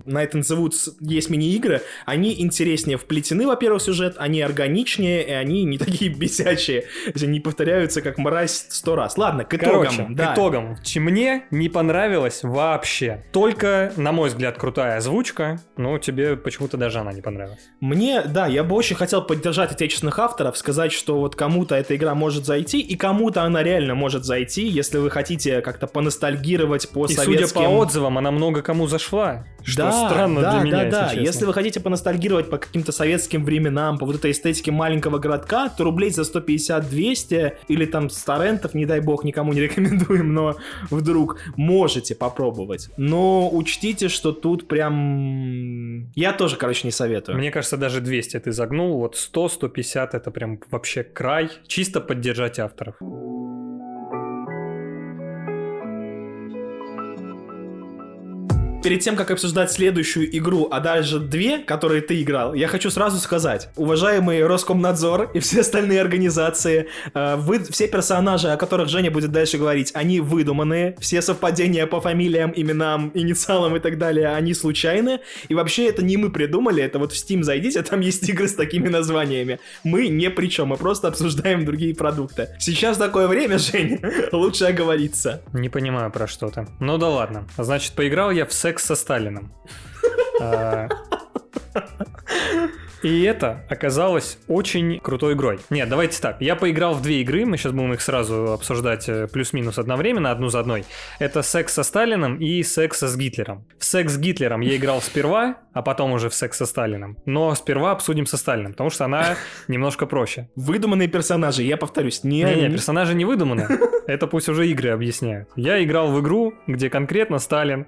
э, Night in the Woods есть мини-игры, они интереснее вплетены, во-первых, в сюжет, они органичнее, и они не такие бесячие, они не повторяются как мразь сто раз. Ладно, к итогам. Короче, да. к итогам. Ч- Мне не понравилось вообще. Только, на мой взгляд, крутая озвучка, но тебе почему-то даже она не понравилась. Мне, да, я бы очень хотел поддержать отечественных авторов, сказать, что вот кому-то эта игра может зайти, и кому-то она реально может зайти, если вы хотите как-то поностальгировать по И советским... судя по отзывам, она много кому зашла. Что да, странно да, для меня, да, если да. честно. Если вы хотите поностальгировать по каким-то советским временам, по вот этой эстетике маленького городка, то рублей за 150-200 или там с торрентов, не дай бог, никому не рекомендуем, но вдруг можете попробовать. Но учтите, что тут прям... Я тоже, короче, не советую. Мне кажется, даже 200 ты загнул, вот 100-150 это прям вообще край. Чисто поддержать авторов. Перед тем, как обсуждать следующую игру, а даже две, которые ты играл, я хочу сразу сказать, уважаемый Роскомнадзор и все остальные организации, э, вы, все персонажи, о которых Женя будет дальше говорить, они выдуманные, все совпадения по фамилиям, именам, инициалам и так далее, они случайны, и вообще это не мы придумали, это вот в Steam зайдите, там есть игры с такими названиями. Мы не при чем, мы просто обсуждаем другие продукты. Сейчас такое время, Женя, лучше оговориться. Не понимаю про что ты. Ну да ладно. Значит, поиграл я в секс со Сталином. И это оказалось очень крутой игрой. Нет, давайте так. Я поиграл в две игры, мы сейчас будем их сразу обсуждать э, плюс-минус одновременно, одну за одной. Это секс со Сталином и секс с Гитлером. В секс с Гитлером я играл сперва, а потом уже в секс со Сталином. Но сперва обсудим со Сталином, потому что она немножко проще. Выдуманные персонажи, я повторюсь, не они. персонажи не выдуманы. Это пусть уже игры объясняют. Я играл в игру, где конкретно Сталин.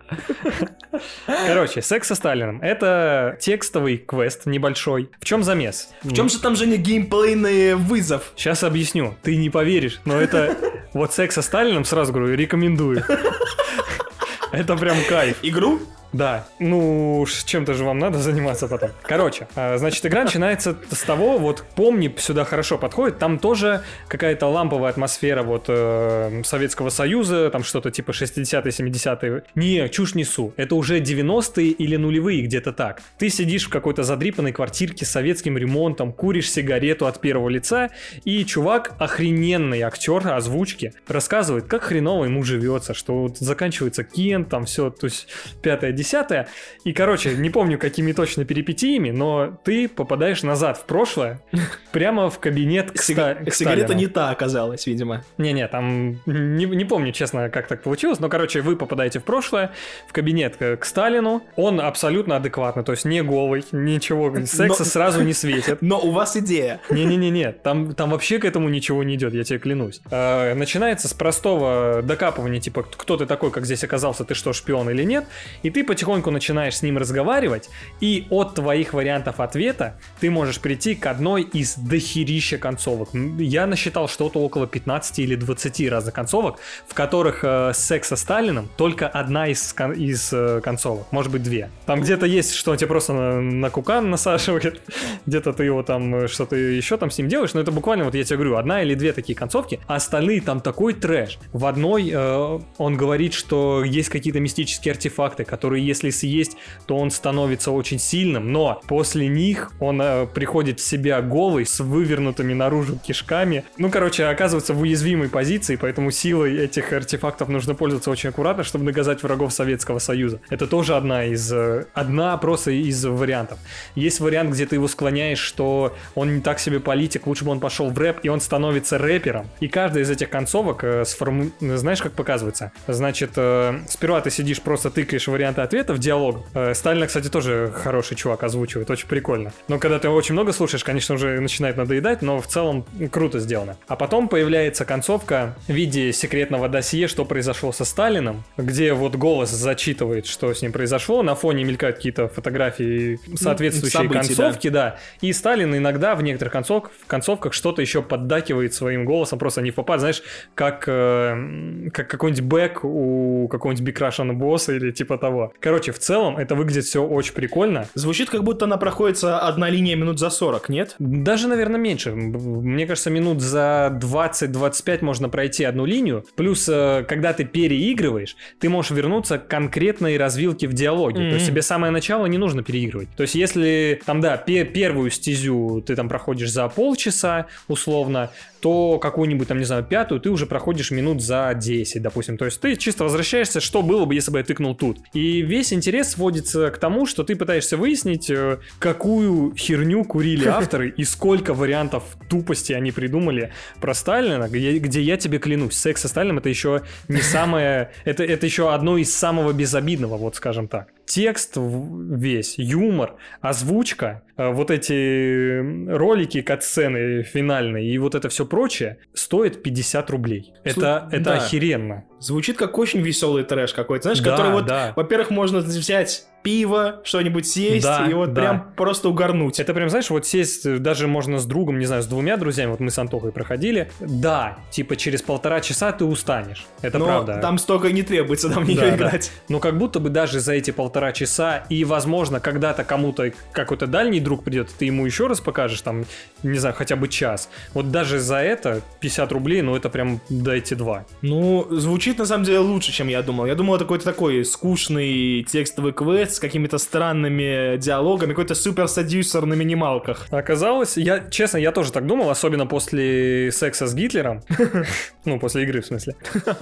Короче, секс со Сталином. Это текстовый квест небольшой. В чем замес? В чем же там, Женя, геймплейный вызов? Сейчас объясню. Ты не поверишь, но это... Вот секс со Сталином, сразу говорю, рекомендую. Это прям кайф. Игру? Да, ну чем-то же вам надо заниматься потом. Короче, а, значит, игра начинается с того, вот помни, сюда хорошо подходит, там тоже какая-то ламповая атмосфера вот э, Советского Союза, там что-то типа 60-е, 70-е. Не, чушь несу, это уже 90-е или нулевые, где-то так. Ты сидишь в какой-то задрипанной квартирке с советским ремонтом, куришь сигарету от первого лица, и чувак, охрененный актер озвучки, рассказывает, как хреново ему живется, что вот заканчивается Кент, там все, то есть пятое, десятое. И, короче, не помню, какими точно перипетиями, но ты попадаешь назад в прошлое, прямо в кабинет к, Сига- к Сигарета не та оказалась, видимо. Не-не, там не, не помню, честно, как так получилось, но, короче, вы попадаете в прошлое, в кабинет к, Сталину, он абсолютно адекватный, то есть не голый, ничего, секса Но- сразу не светит. Но у вас идея. Не-не-не-не, там, там вообще к этому ничего не идет, я тебе клянусь. Э, начинается с простого докапывания, типа, кто ты такой, как здесь оказался, ты что, шпион или нет, и ты потихоньку начинаешь с ним разговаривать, и от твоих вариантов ответа ты можешь прийти к одной из дохерища концовок. Я насчитал что-то около 15 или 20 разных концовок, в которых э, секс со Сталином только одна из, кон- из э, концовок, может быть две. Там где-то есть, что он тебе просто на, на кукан насаживает, где-то ты его там э, что-то еще там с ним делаешь, но это буквально, вот я тебе говорю, одна или две такие концовки, а остальные там такой трэш. В одной э, он говорит, что есть какие-то мистические артефакты, которые если съесть, то он становится очень сильным, но после них он э, приходит в себя голый, с вывернутыми наружу кишками. Ну, короче, оказывается в уязвимой позиции, поэтому силой этих артефактов нужно пользоваться очень аккуратно, чтобы наказать врагов Советского Союза. Это тоже одна из... э, Одна просто из вариантов. Есть вариант, где ты его склоняешь, что он не так себе политик, лучше бы он пошел в рэп, и он становится рэпером. И каждая из этих концовок э, сформу- знаешь, как показывается? Значит, э, сперва ты сидишь, просто тыкаешь варианты ответов, диалог. Э, Сталина, кстати, тоже хороший чувак озвучивает, очень прикольно. Но когда ты очень много слушаешь, конечно, уже начинает надоедать, но в целом круто сделано. А потом появляется концовка в виде секретного досье, что произошло со Сталином, где вот голос зачитывает, что с ним произошло, на фоне мелькают какие-то фотографии соответствующие событий, концовки, да. И Сталин иногда в некоторых концов, в концовках что-то еще поддакивает своим голосом, просто не в попад, знаешь, как, э, как какой-нибудь бэк у какого-нибудь Russian босса или типа того. Короче, в целом это выглядит все очень прикольно. Звучит, как будто она проходится одна линия минут за 40, нет? Даже, наверное, меньше. Мне кажется, минут за 20-25 можно пройти одну линию. Плюс, э, когда ты переигрываешь, ты можешь вернуться к конкретной развилке в диалоге. То есть тебе самое начало не нужно переигрывать. То есть если там, да, пе- первую стезю ты там проходишь за полчаса, условно, то какую-нибудь там, не знаю, пятую ты уже проходишь минут за 10, допустим. То есть ты чисто возвращаешься, что было бы, если бы я тыкнул тут. И весь интерес сводится к тому, что ты пытаешься выяснить, э, какую херню курили авторы и сколько вариантов тупости они придумали про Сталина, где, где я тебе клянусь, секс со Сталином это еще не самое... Это, это еще одно из самого безобидного, вот скажем так. Текст весь, юмор, озвучка, э, вот эти ролики, катсцены финальные и вот это все прочее стоит 50 рублей. Это, это да. охеренно. Звучит как очень веселый трэш какой-то, знаешь, Да, который вот, да. во-первых, можно взять пиво, что-нибудь съесть Да, и вот да. прям просто угорнуть. Это прям, знаешь, вот сесть э, даже можно с другом, не знаю, с двумя друзьями, вот мы с Антохой проходили. Да, типа через полтора часа ты устанешь. Это Но правда. там столько не требуется нам в нее Да, да. играть. Но как будто бы даже за эти полтора часа, и, возможно, когда-то кому-то какой-то дальний друг придет, ты ему еще раз покажешь, там, не знаю, хотя бы час. Вот даже за это 50 рублей, ну это прям дайте два. Ну, звучит на самом деле лучше, чем я думал. Я думал, это какой-то такой скучный текстовый квест с какими-то странными диалогами, какой-то супер-садюсер на минималках. Оказалось, я, честно, я тоже так думал, особенно после секса с Гитлером. Ну, после игры, в смысле.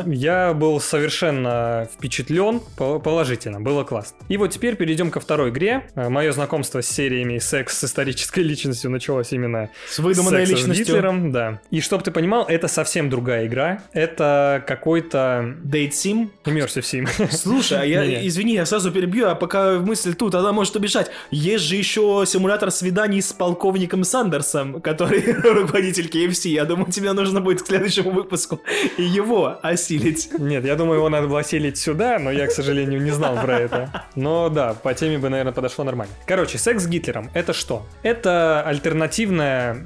Я был совершенно впечатлен по- положительно, было классно. И вот теперь перейдем ко второй игре. Мое знакомство с сериями секс с исторической личностью началось именно С выдуманной секса с личностью. Гитлером, да. И чтобы ты понимал, это совсем другая игра. Это какой-то Date Sim. Immersive Sim. Слушай, а я, извини, я сразу перебью, а по пока мысль тут, она может убежать. Есть же еще симулятор свиданий с полковником Сандерсом, который руководитель KFC. Я думаю, тебе нужно будет к следующему выпуску его осилить. Нет, я думаю, его надо было осилить сюда, но я, к сожалению, не знал про это. Но да, по теме бы, наверное, подошло нормально. Короче, секс с Гитлером — это что? Это альтернативное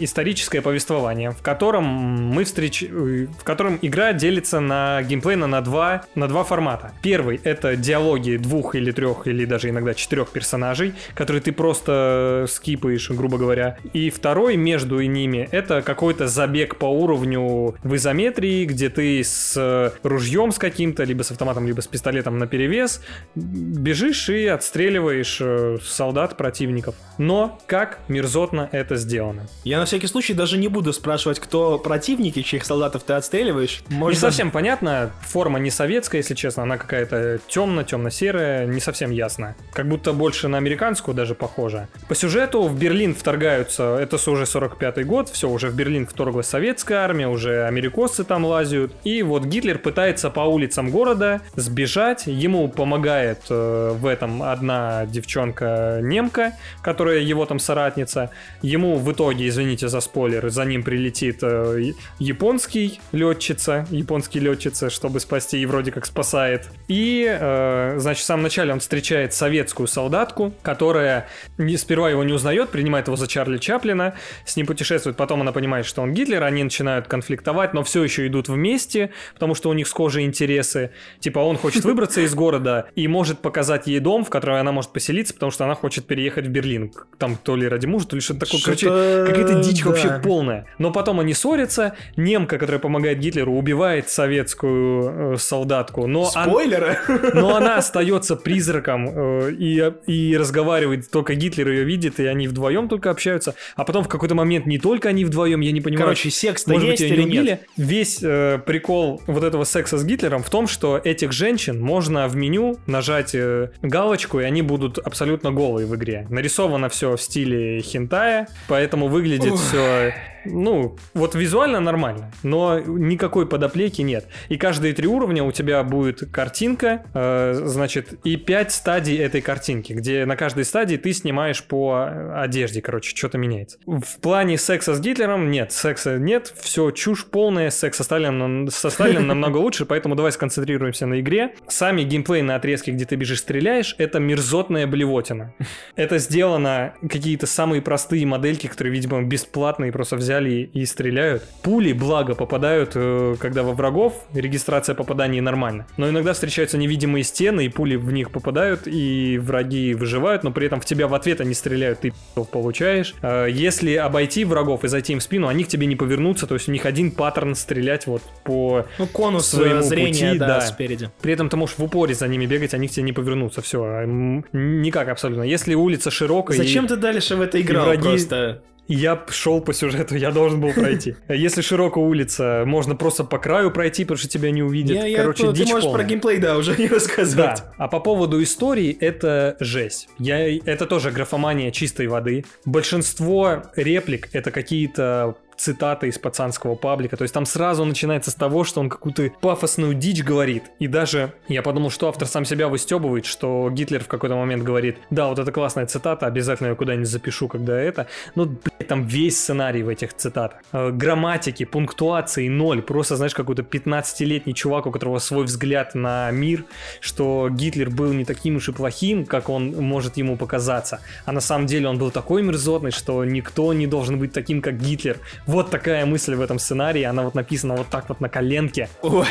историческое повествование, в котором мы встреч... в котором игра делится на геймплей на, на, два, на два формата. Первый — это диалоги двух или трех, или даже иногда четырех персонажей, которые ты просто скипаешь, грубо говоря. И второй между ними — это какой-то забег по уровню в изометрии, где ты с э, ружьем с каким-то, либо с автоматом, либо с пистолетом на перевес бежишь и отстреливаешь э, солдат противников. Но как мерзотно это сделано. Я на всякий случай даже не буду спрашивать, кто противники, чьих солдатов ты отстреливаешь. Не Может, совсем понятно, форма не советская, если честно, она какая-то темно, темно-серая, не совсем ясно. Как будто больше на американскую даже похожа. По сюжету в Берлин вторгаются, это уже 45-й год, все, уже в Берлин вторглась советская армия, уже америкосцы там лазят. И вот Гитлер пытается по улицам города сбежать, ему помогает э, в этом одна девчонка немка, которая его там соратница. Ему в итоге, извините за спойлер, за ним прилетит э, японский летчица, японский летчица, чтобы спасти, и вроде как спасает. И, э, значит, в самом начале он встречает советскую солдатку, которая не, сперва его не узнает, принимает его за Чарли Чаплина, с ним путешествует, потом она понимает, что он Гитлер, они начинают конфликтовать, но все еще идут вместе, потому что у них схожие интересы. Типа он хочет выбраться из города и может показать ей дом, в который она может поселиться, потому что она хочет переехать в Берлин. Там то ли ради мужа, то ли что-то такое. Короче, какая-то дичь да. вообще полная. Но потом они ссорятся, немка, которая помогает Гитлеру, убивает советскую э, солдатку, но, Спойлеры? но она остается призраком э, и, и разговаривает, только Гитлер ее видит, и они вдвоем только общаются. А потом в какой-то момент не только они вдвоем, я не понимаю. Короче, секс-то может есть быть, ее не или нет? убили. Весь э, прикол вот этого секса с Гитлером в том, что этих женщин можно в меню нажать э, галочку, и они будут абсолютно голые в игре. Нарисовано все в стиле хентая, поэтому выглядит все, ну, вот визуально нормально, но никакой подоплеки нет. И каждые три уровня у тебя будет картинка, э, значит, и пять стадий этой картинки, где на каждой стадии ты снимаешь по одежде, короче, что-то меняется. В плане секса с Гитлером нет, секса нет, все чушь полная, секс со Сталином, со Сталином намного лучше, поэтому давай сконцентрируемся на игре. Сами геймплейные отрезки, где ты бежишь, стреляешь, это мерзотная блевотина. Это сделано какие-то самые простые модельки, которые, видимо, бесплатные, просто взяли и стреляют. Пули, благо, попадают, э, когда во врагов, регистрация попаданий нормально. Но иногда встречаются невидимые стены, и пули в них попадают, и враги выживают, но при этом в тебя в ответ они стреляют, ты получаешь. Э, Если обойти врагов и зайти им в спину, они к тебе не повернутся, то есть у них один паттерн стрелять вот по Ну, конус своему зрения, пути, да, да. спереди. при этом ты можешь в упоре за ними бегать, они к тебе не повернутся. Все, никак абсолютно. Если улица широкая... Зачем и- ты дальше в это играл враги- просто? Я шел по сюжету, я должен был пройти. Если широкая улица, можно просто по краю пройти, потому что тебя не увидят. Я- я- Короче, ты дичь можешь полная. про геймплей, да, уже не рассказать. Да, а по поводу истории это жесть. Я, это тоже графомания чистой воды. Большинство реплик это какие-то цитаты из пацанского паблика. То есть там сразу начинается с того, что он какую-то пафосную дичь говорит. И даже я подумал, что автор сам себя выстебывает, что Гитлер в какой-то момент говорит, да, вот это классная цитата, обязательно ее куда-нибудь запишу, когда это. Ну, блядь, там весь сценарий в этих цитатах. Э, грамматики, пунктуации ноль. Просто, знаешь, какой-то 15-летний чувак, у которого свой взгляд на мир, что Гитлер был не таким уж и плохим, как он может ему показаться. А на самом деле он был такой мерзотный, что никто не должен быть таким, как Гитлер. Вот такая мысль в этом сценарии, она вот написана вот так вот на коленке. Ой,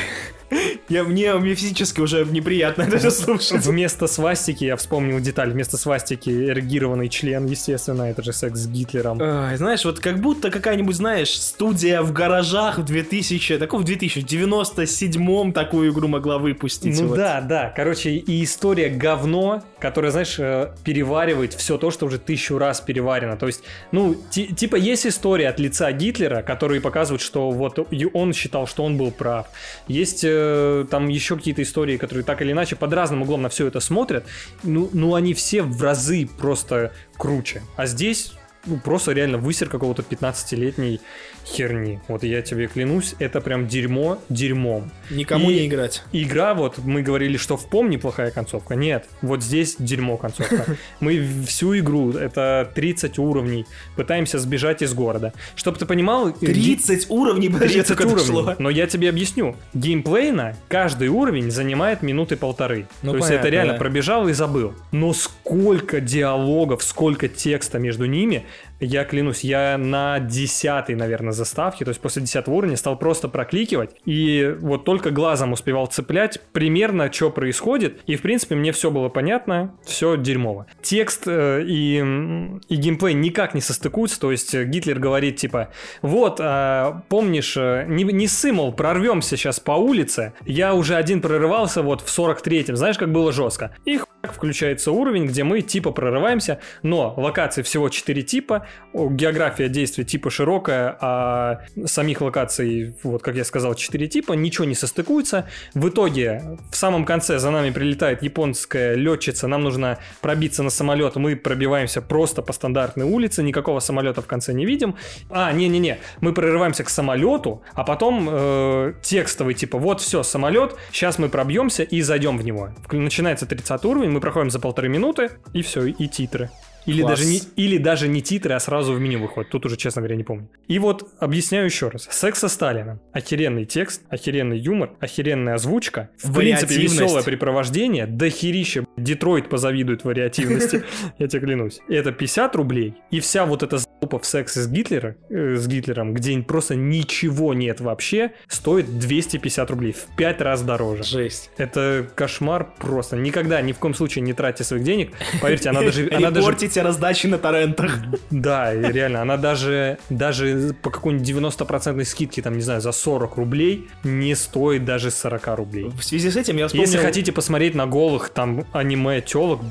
я, мне, мне физически уже неприятно это всё слушать. Вместо свастики, я вспомнил деталь, вместо свастики эрегированный член, естественно, это же секс с Гитлером. Ой, знаешь, вот как будто какая-нибудь, знаешь, студия в гаражах в 2000, такой в 2097 такую игру могла выпустить. Ну вот. да, да. Короче, и история говно, которая, знаешь, э, переваривает все то, что уже тысячу раз переварено. То есть, ну, ти- типа есть история от лица Гитлера, которые показывают, что вот он считал, что он был прав. Есть э, там еще какие-то истории, которые так или иначе под разным углом на все это смотрят. Ну, ну, они все в разы просто круче. А здесь ну, просто реально высер какого-то 15-летней херни. Вот я тебе клянусь, это прям дерьмо дерьмом. Никому И не играть. Игра, вот мы говорили, что в пом неплохая концовка. Нет, вот здесь дерьмо концовка. Мы всю игру, это 30 уровней, пытаемся сбежать из города. Чтобы ты понимал... ги- 30 уровней, подожди, 30 только уровней. Но я тебе объясню. Геймплейно каждый уровень занимает минуты полторы. Ну, То есть понятно, это реально да. пробежал и забыл. Но сколько диалогов, сколько текста между ними, я клянусь, я на десятой, наверное, заставке, то есть после десятого уровня стал просто прокликивать, и вот только глазом успевал цеплять примерно, что происходит, и, в принципе, мне все было понятно, все дерьмово. Текст э, и, и геймплей никак не состыкуются, то есть Гитлер говорит, типа, вот, а, помнишь, э, не, не ссы, мол, прорвемся сейчас по улице, я уже один прорывался вот в 43-м, знаешь, как было жестко. И хуяк включается уровень, где мы типа прорываемся, но локаций всего 4 типа, география действия типа широкая, а самих локаций, вот как я сказал, 4 типа, ничего не состыкуется. В итоге в самом конце за нами прилетает японская летчица, нам нужно пробиться на самолет, мы пробиваемся просто по стандартной улице, никакого самолета в конце не видим. А, не-не-не, мы прорываемся к самолету, а потом э, текстовый типа, вот все, самолет, сейчас мы пробьемся и зайдем в него. Начинается 30 уровень, мы проходим за полторы минуты, и все, и титры. Или Класс. даже, не, или даже не титры, а сразу в меню выходит. Тут уже, честно говоря, не помню. И вот объясняю еще раз. Секс со Сталином. Охеренный текст, охеренный юмор, охеренная озвучка. В принципе, веселое препровождение. Дохерища. Детройт позавидует вариативности. Я тебе клянусь. Это 50 рублей. И вся вот эта залупа в сексе с, Гитлера, э, с Гитлером, где просто ничего нет вообще, стоит 250 рублей. В 5 раз дороже. Жесть. Это кошмар просто. Никогда, ни в коем случае не тратьте своих денег. Поверьте, она даже... Она даже Репортите раздачи на торрентах. да, и реально, она даже, даже по какой-нибудь 90% скидке, там, не знаю, за 40 рублей не стоит даже 40 рублей. В связи с этим я вспомнил... Если хотите посмотреть на голых там аниме телок,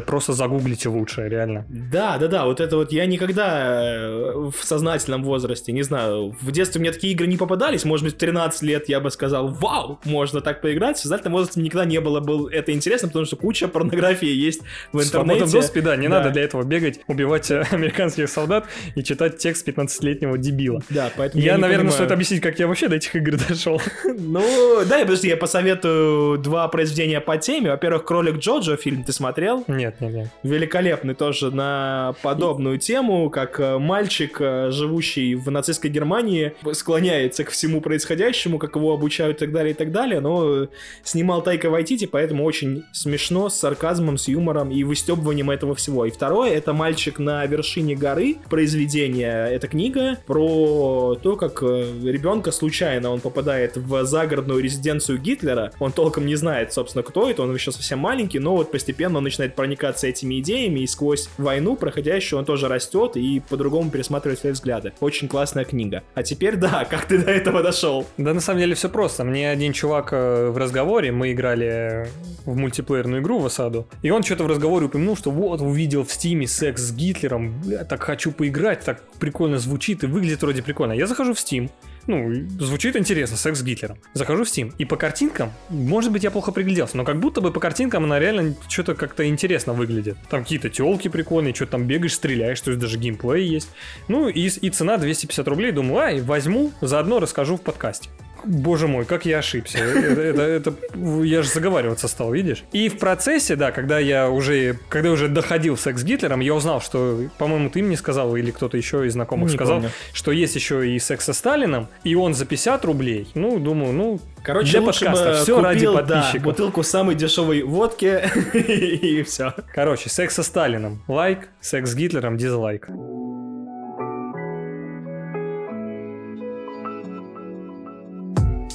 просто загуглите лучше, реально. Да, да, да, вот это вот я никогда э, в сознательном возрасте, не знаю, в детстве мне такие игры не попадались, может быть, в 13 лет я бы сказал, вау, можно так поиграть, в сознательном возрасте никогда не было был это интересно, потому что куча порнографии есть в В интернете. доступе, да, не Да. надо для этого бегать, убивать э, американских солдат и читать текст 15-летнего дебила. Да, поэтому Я, не наверное, понимаю. стоит объяснить, как я вообще до этих игр дошел. Ну, да, подожди, я посоветую два произведения по теме. Во-первых, «Кролик Джоджо» фильм ты смотрел? Нет, нет, нет. великолепный тоже на подобную тему, как э, мальчик, э, живущий в нацистской Германии, склоняется ко всему происходящему, как его обучают и так далее, и так далее, но э, снимал Тайка Вайтити, поэтому очень смешно, с сарказмом, с юмором и выстебыванием этого всего. И второе, это «Мальчик на вершине горы», произведение, это книга про то, как ребенка случайно он попадает в загородную резиденцию Гитлера, он толком не знает, собственно, кто это, он еще совсем маленький, но вот постепенно он начинает проникаться этими идеями, и сквозь войну проходящую он тоже растет и по-другому пересматривает свои взгляды. Очень классная книга. А теперь да, как ты до этого дошел? Да, на самом деле все просто. Мне один чувак э, в разговоре, мы играли в мультиплеерную игру в осаду, и он что-то в разговоре упомянул, что вот увидел в Steam е секс с Гитлером, бля, так хочу поиграть, так прикольно звучит и выглядит вроде прикольно. Я захожу в Steam, ну, звучит интересно, секс с Гитлером. Захожу в Steam, и по картинкам, может быть, я плохо пригляделся, но как будто бы по картинкам она реально что-то как-то интересно выглядит. Там какие-то телки прикольные, что там бегаешь, стреляешь, то есть даже геймплей есть. Ну, и, и цена 250 рублей, думаю, ай, возьму, заодно расскажу в подкасте. Боже мой, как я ошибся. Это, это- это- я же заговариваться стал, видишь? И в процессе, да, когда я уже, когда уже доходил секс с Гитлером, я узнал, что, по-моему, ты мне сказал, или кто-то еще из знакомых Не сказал, помню. что есть еще и секс со Сталином, и он за 50 рублей. Ну, думаю, ну, Короче, для лучше подкаста. бы Все ради купил, да, подписчиков. бутылку самой дешевой водки и все. Короче, секс со Сталином. Лайк, секс с Гитлером, дизлайк.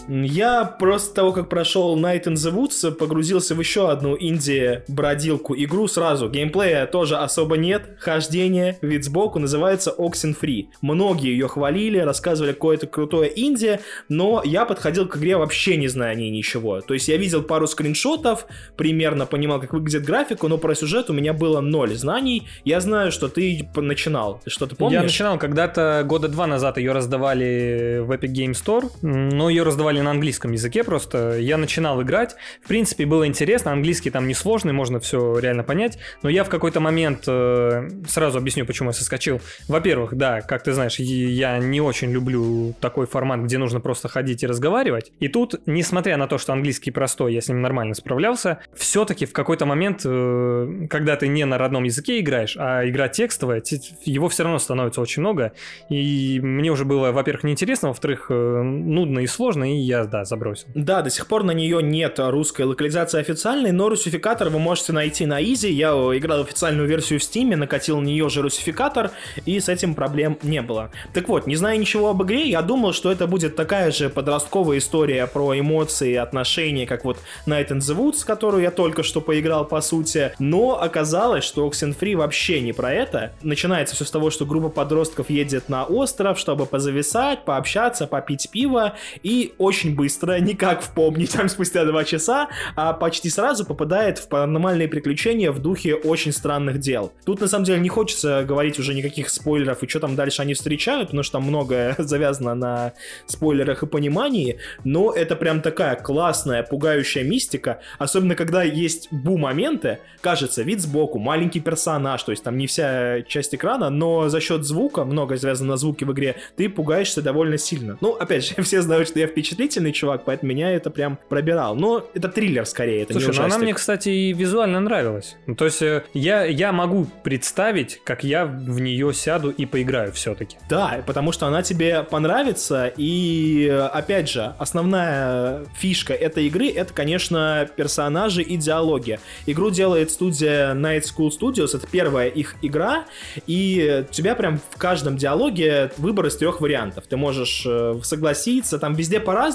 Я просто того, как прошел Night in the Woods, погрузился в еще одну инди-бродилку игру сразу. Геймплея тоже особо нет. Хождение, вид сбоку, называется Oxenfree. Многие ее хвалили, рассказывали какое-то крутое инди, но я подходил к игре вообще не зная о ней ничего. То есть я видел пару скриншотов, примерно понимал, как выглядит графику, но про сюжет у меня было ноль знаний. Я знаю, что ты начинал. Ты что-то помнишь? Я начинал когда-то года два назад ее раздавали в Epic Game Store, но ее раздавали издавали на английском языке просто. Я начинал играть. В принципе, было интересно. Английский там несложный, можно все реально понять. Но я в какой-то момент... Э, сразу объясню, почему я соскочил. Во-первых, да, как ты знаешь, я не очень люблю такой формат, где нужно просто ходить и разговаривать. И тут, несмотря на то, что английский простой, я с ним нормально справлялся, все-таки в какой-то момент, э, когда ты не на родном языке играешь, а игра текстовая, его все равно становится очень много. И мне уже было, во-первых, неинтересно, во-вторых, э, нудно и сложно, и я, да, забросил. Да, до сих пор на нее нет русской локализации официальной, но русификатор вы можете найти на Изи. Я играл официальную версию в Steam, накатил на нее же русификатор, и с этим проблем не было. Так вот, не зная ничего об игре, я думал, что это будет такая же подростковая история про эмоции, отношения, как вот Night in the Woods, которую я только что поиграл, по сути. Но оказалось, что Oxenfree вообще не про это. Начинается все с того, что группа подростков едет на остров, чтобы позависать, пообщаться, попить пиво, и очень быстро, не как в помни, там спустя два часа, а почти сразу попадает в паранормальные приключения в духе очень странных дел. Тут на самом деле не хочется говорить уже никаких спойлеров и что там дальше они встречают, потому что там многое завязано на спойлерах и понимании, но это прям такая классная, пугающая мистика, особенно когда есть бу-моменты, кажется, вид сбоку, маленький персонаж, то есть там не вся часть экрана, но за счет звука, много связано на звуке в игре, ты пугаешься довольно сильно. Ну, опять же, все знают, что я впечатлительный чувак, поэтому меня это прям пробирал. Но это триллер скорее, это Слушай, не ну она мне, кстати, и визуально нравилась. Ну, то есть э, я, я могу представить, как я в нее сяду и поиграю все-таки. Да, потому что она тебе понравится, и, опять же, основная фишка этой игры — это, конечно, персонажи и диалоги. Игру делает студия Night School Studios, это первая их игра, и у тебя прям в каждом диалоге выбор из трех вариантов. Ты можешь э, согласиться, там везде по-разному,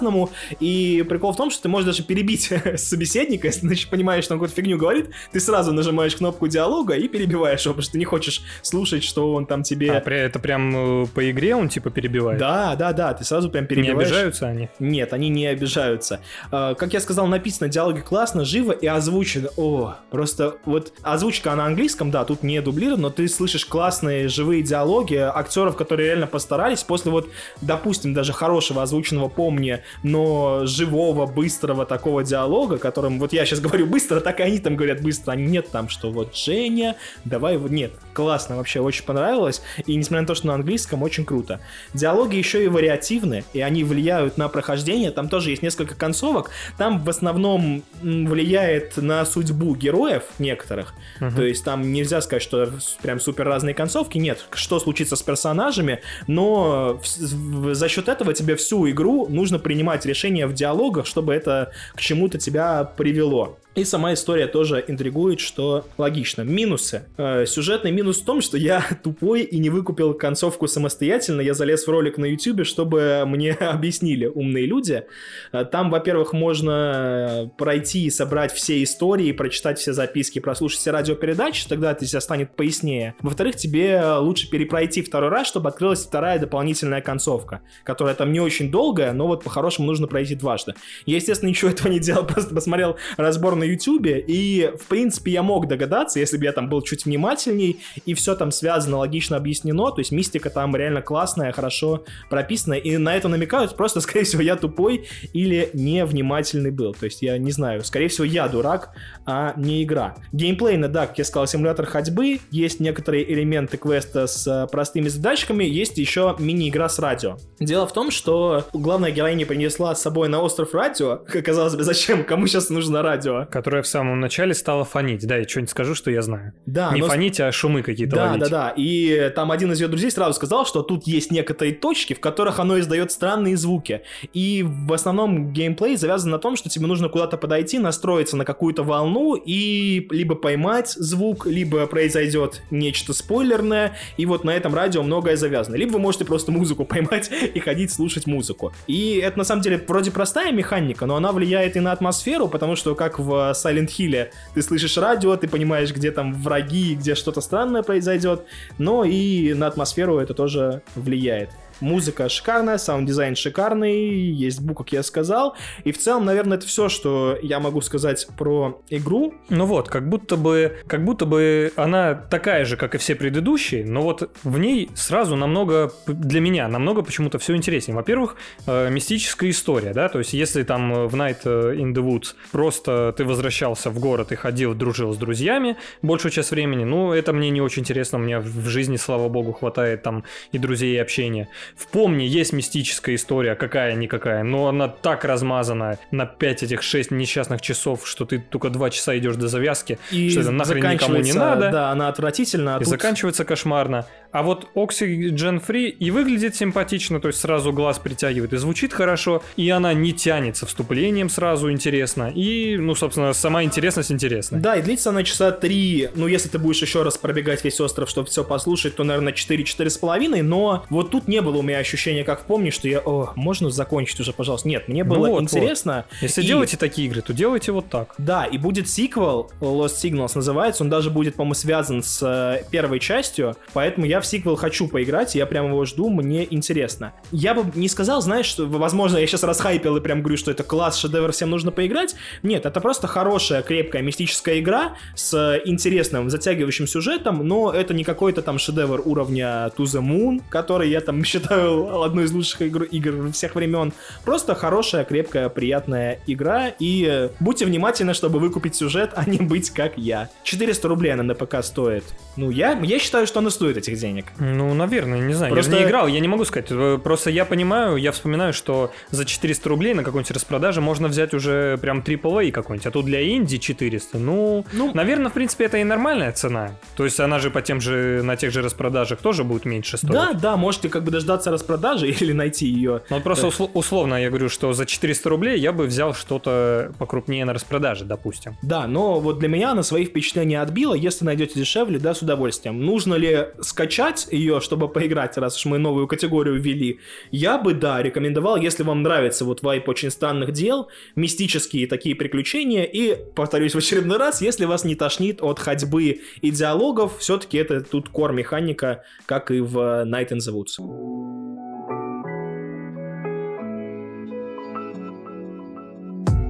и прикол в том, что ты можешь даже перебить собеседника, если ты понимаешь, что он какую-то фигню говорит, ты сразу нажимаешь кнопку диалога и перебиваешь его, потому что ты не хочешь слушать, что он там тебе... А это прям э, по игре он типа перебивает? Да, да, да, ты сразу прям перебиваешь. Не обижаются они? Нет, они не обижаются. А, как я сказал, написано диалоги классно, живо и озвучено. О, просто вот озвучка на английском, да, тут не дублировано, но ты слышишь классные живые диалоги актеров, которые реально постарались после вот, допустим, даже хорошего озвученного помни, но живого, быстрого такого диалога, которым вот я сейчас говорю быстро, так и они там говорят быстро, а нет там, что вот Женя, давай вот нет. Классно, вообще очень понравилось, и несмотря на то, что на английском, очень круто. Диалоги еще и вариативны, и они влияют на прохождение, там тоже есть несколько концовок, там в основном влияет на судьбу героев некоторых, uh-huh. то есть там нельзя сказать, что прям супер разные концовки, нет, что случится с персонажами, но за счет этого тебе всю игру нужно принимать решения в диалогах, чтобы это к чему-то тебя привело. И сама история тоже интригует, что логично. Минусы. Э, сюжетный минус в том, что я тупой и не выкупил концовку самостоятельно. Я залез в ролик на YouTube, чтобы мне объяснили умные люди. Э, там, во-первых, можно пройти и собрать все истории, прочитать все записки, прослушать все радиопередачи, тогда это тебе станет пояснее. Во-вторых, тебе лучше перепройти второй раз, чтобы открылась вторая дополнительная концовка, которая там не очень долгая, но вот по-хорошему нужно пройти дважды. Я, естественно, ничего этого не делал, просто посмотрел разбор на Ютубе, и, в принципе, я мог догадаться, если бы я там был чуть внимательней, и все там связано, логично объяснено, то есть мистика там реально классная, хорошо прописана, и на это намекают, просто, скорее всего, я тупой или невнимательный был, то есть я не знаю, скорее всего, я дурак, а не игра. Геймплейно, да, как я сказал, симулятор ходьбы, есть некоторые элементы квеста с э, простыми задачками, есть еще мини-игра с радио. Дело в том, что главная героиня принесла с собой на остров радио, казалось бы, зачем, кому сейчас нужно радио? Которая в самом начале стала фонить. Да, я что-нибудь скажу, что я знаю. Да, Не но... фонить, а шумы какие-то Да, ловить. да, да. И там один из ее друзей сразу сказал, что тут есть некоторые точки, в которых оно издает странные звуки. И в основном геймплей завязан на том, что тебе нужно куда-то подойти, настроиться на какую-то волну и либо поймать звук, либо произойдет нечто спойлерное, и вот на этом радио многое завязано. Либо вы можете просто музыку поймать и ходить слушать музыку. И это на самом деле вроде простая механика, но она влияет и на атмосферу, потому что как в Silent Hill ты слышишь радио, ты понимаешь, где там враги, где что-то странное произойдет, но и на атмосферу это тоже влияет. Музыка шикарная, саунд-дизайн шикарный, есть бук, как я сказал. И в целом, наверное, это все, что я могу сказать про игру. Ну вот, как будто бы, как будто бы она такая же, как и все предыдущие, но вот в ней сразу намного, для меня, намного почему-то все интереснее. Во-первых, э, мистическая история, да, то есть если там э, в Night in the Woods просто ты возвращался в город и ходил, дружил с друзьями большую часть времени, ну, это мне не очень интересно, у меня в жизни, слава богу, хватает там и друзей, и общения. В Помни есть мистическая история, какая-никакая, но она так размазана на 5 этих 6 несчастных часов, что ты только 2 часа идешь до завязки, И что это нахрен никому не надо. Да, она отвратительна. а И тут- заканчивается кошмарно. А вот Oxygen Free и выглядит симпатично, то есть сразу глаз притягивает, и звучит хорошо, и она не тянется вступлением сразу интересно, и, ну, собственно, сама интересность интересна. Да, и длится она часа три. Ну, если ты будешь еще раз пробегать весь остров, чтобы все послушать, то, наверное, 4 половиной. Но вот тут не было у меня ощущения, как помню, что я, о, можно закончить уже, пожалуйста. Нет, мне было Ну вот, интересно. Если И- делаете такие игры, то делайте вот так. Да, и будет сиквел, Lost Signals называется, он даже будет, по-моему, связан с э, первой частью, поэтому я в сиквел хочу поиграть, я прям его жду, мне интересно. Я бы не сказал, знаешь, что, возможно, я сейчас расхайпил и прям говорю, что это класс, шедевр, всем нужно поиграть. Нет, это просто хорошая, крепкая, мистическая игра с интересным, затягивающим сюжетом, но это не какой-то там шедевр уровня To the Moon, который я там считаю одной из лучших игр, игр всех времен. Просто хорошая, крепкая, приятная игра, и э, будьте внимательны, чтобы выкупить сюжет, а не быть как я. 400 рублей она на ПК стоит. Ну, я, я считаю, что она стоит этих денег. Ну, наверное, не знаю. Просто- Я же не играл, я не могу сказать. Э, Просто я понимаю, я вспоминаю, что за 400 рублей на какой-нибудь распродаже можно взять уже прям AAA какой-нибудь, а тут для инди 400. Ну, Ну, наверное, в принципе, это и нормальная цена. То есть она же по тем же, на тех же распродажах тоже будет меньше стоить. да, да, можете как бы дождаться распродажи или найти ее. Ну, вот просто усло- условно я говорю, что за 400 рублей я бы взял что-то покрупнее на распродаже, допустим. Да, но вот для меня она свои впечатления отбила. Если найдете дешевле, да, с удовольствием. Нужно ли скачать ее, чтобы поиграть, раз уж мы новую категорию ввели? Я бы, да, рекомендовал, если вам нравится вот вайп очень странных дел, мистические такие приключения, и, повторюсь в очередной раз, если вас не тошнит от ходьбы и диалогов, все-таки это тут кор механика, как и в Night in the Woods.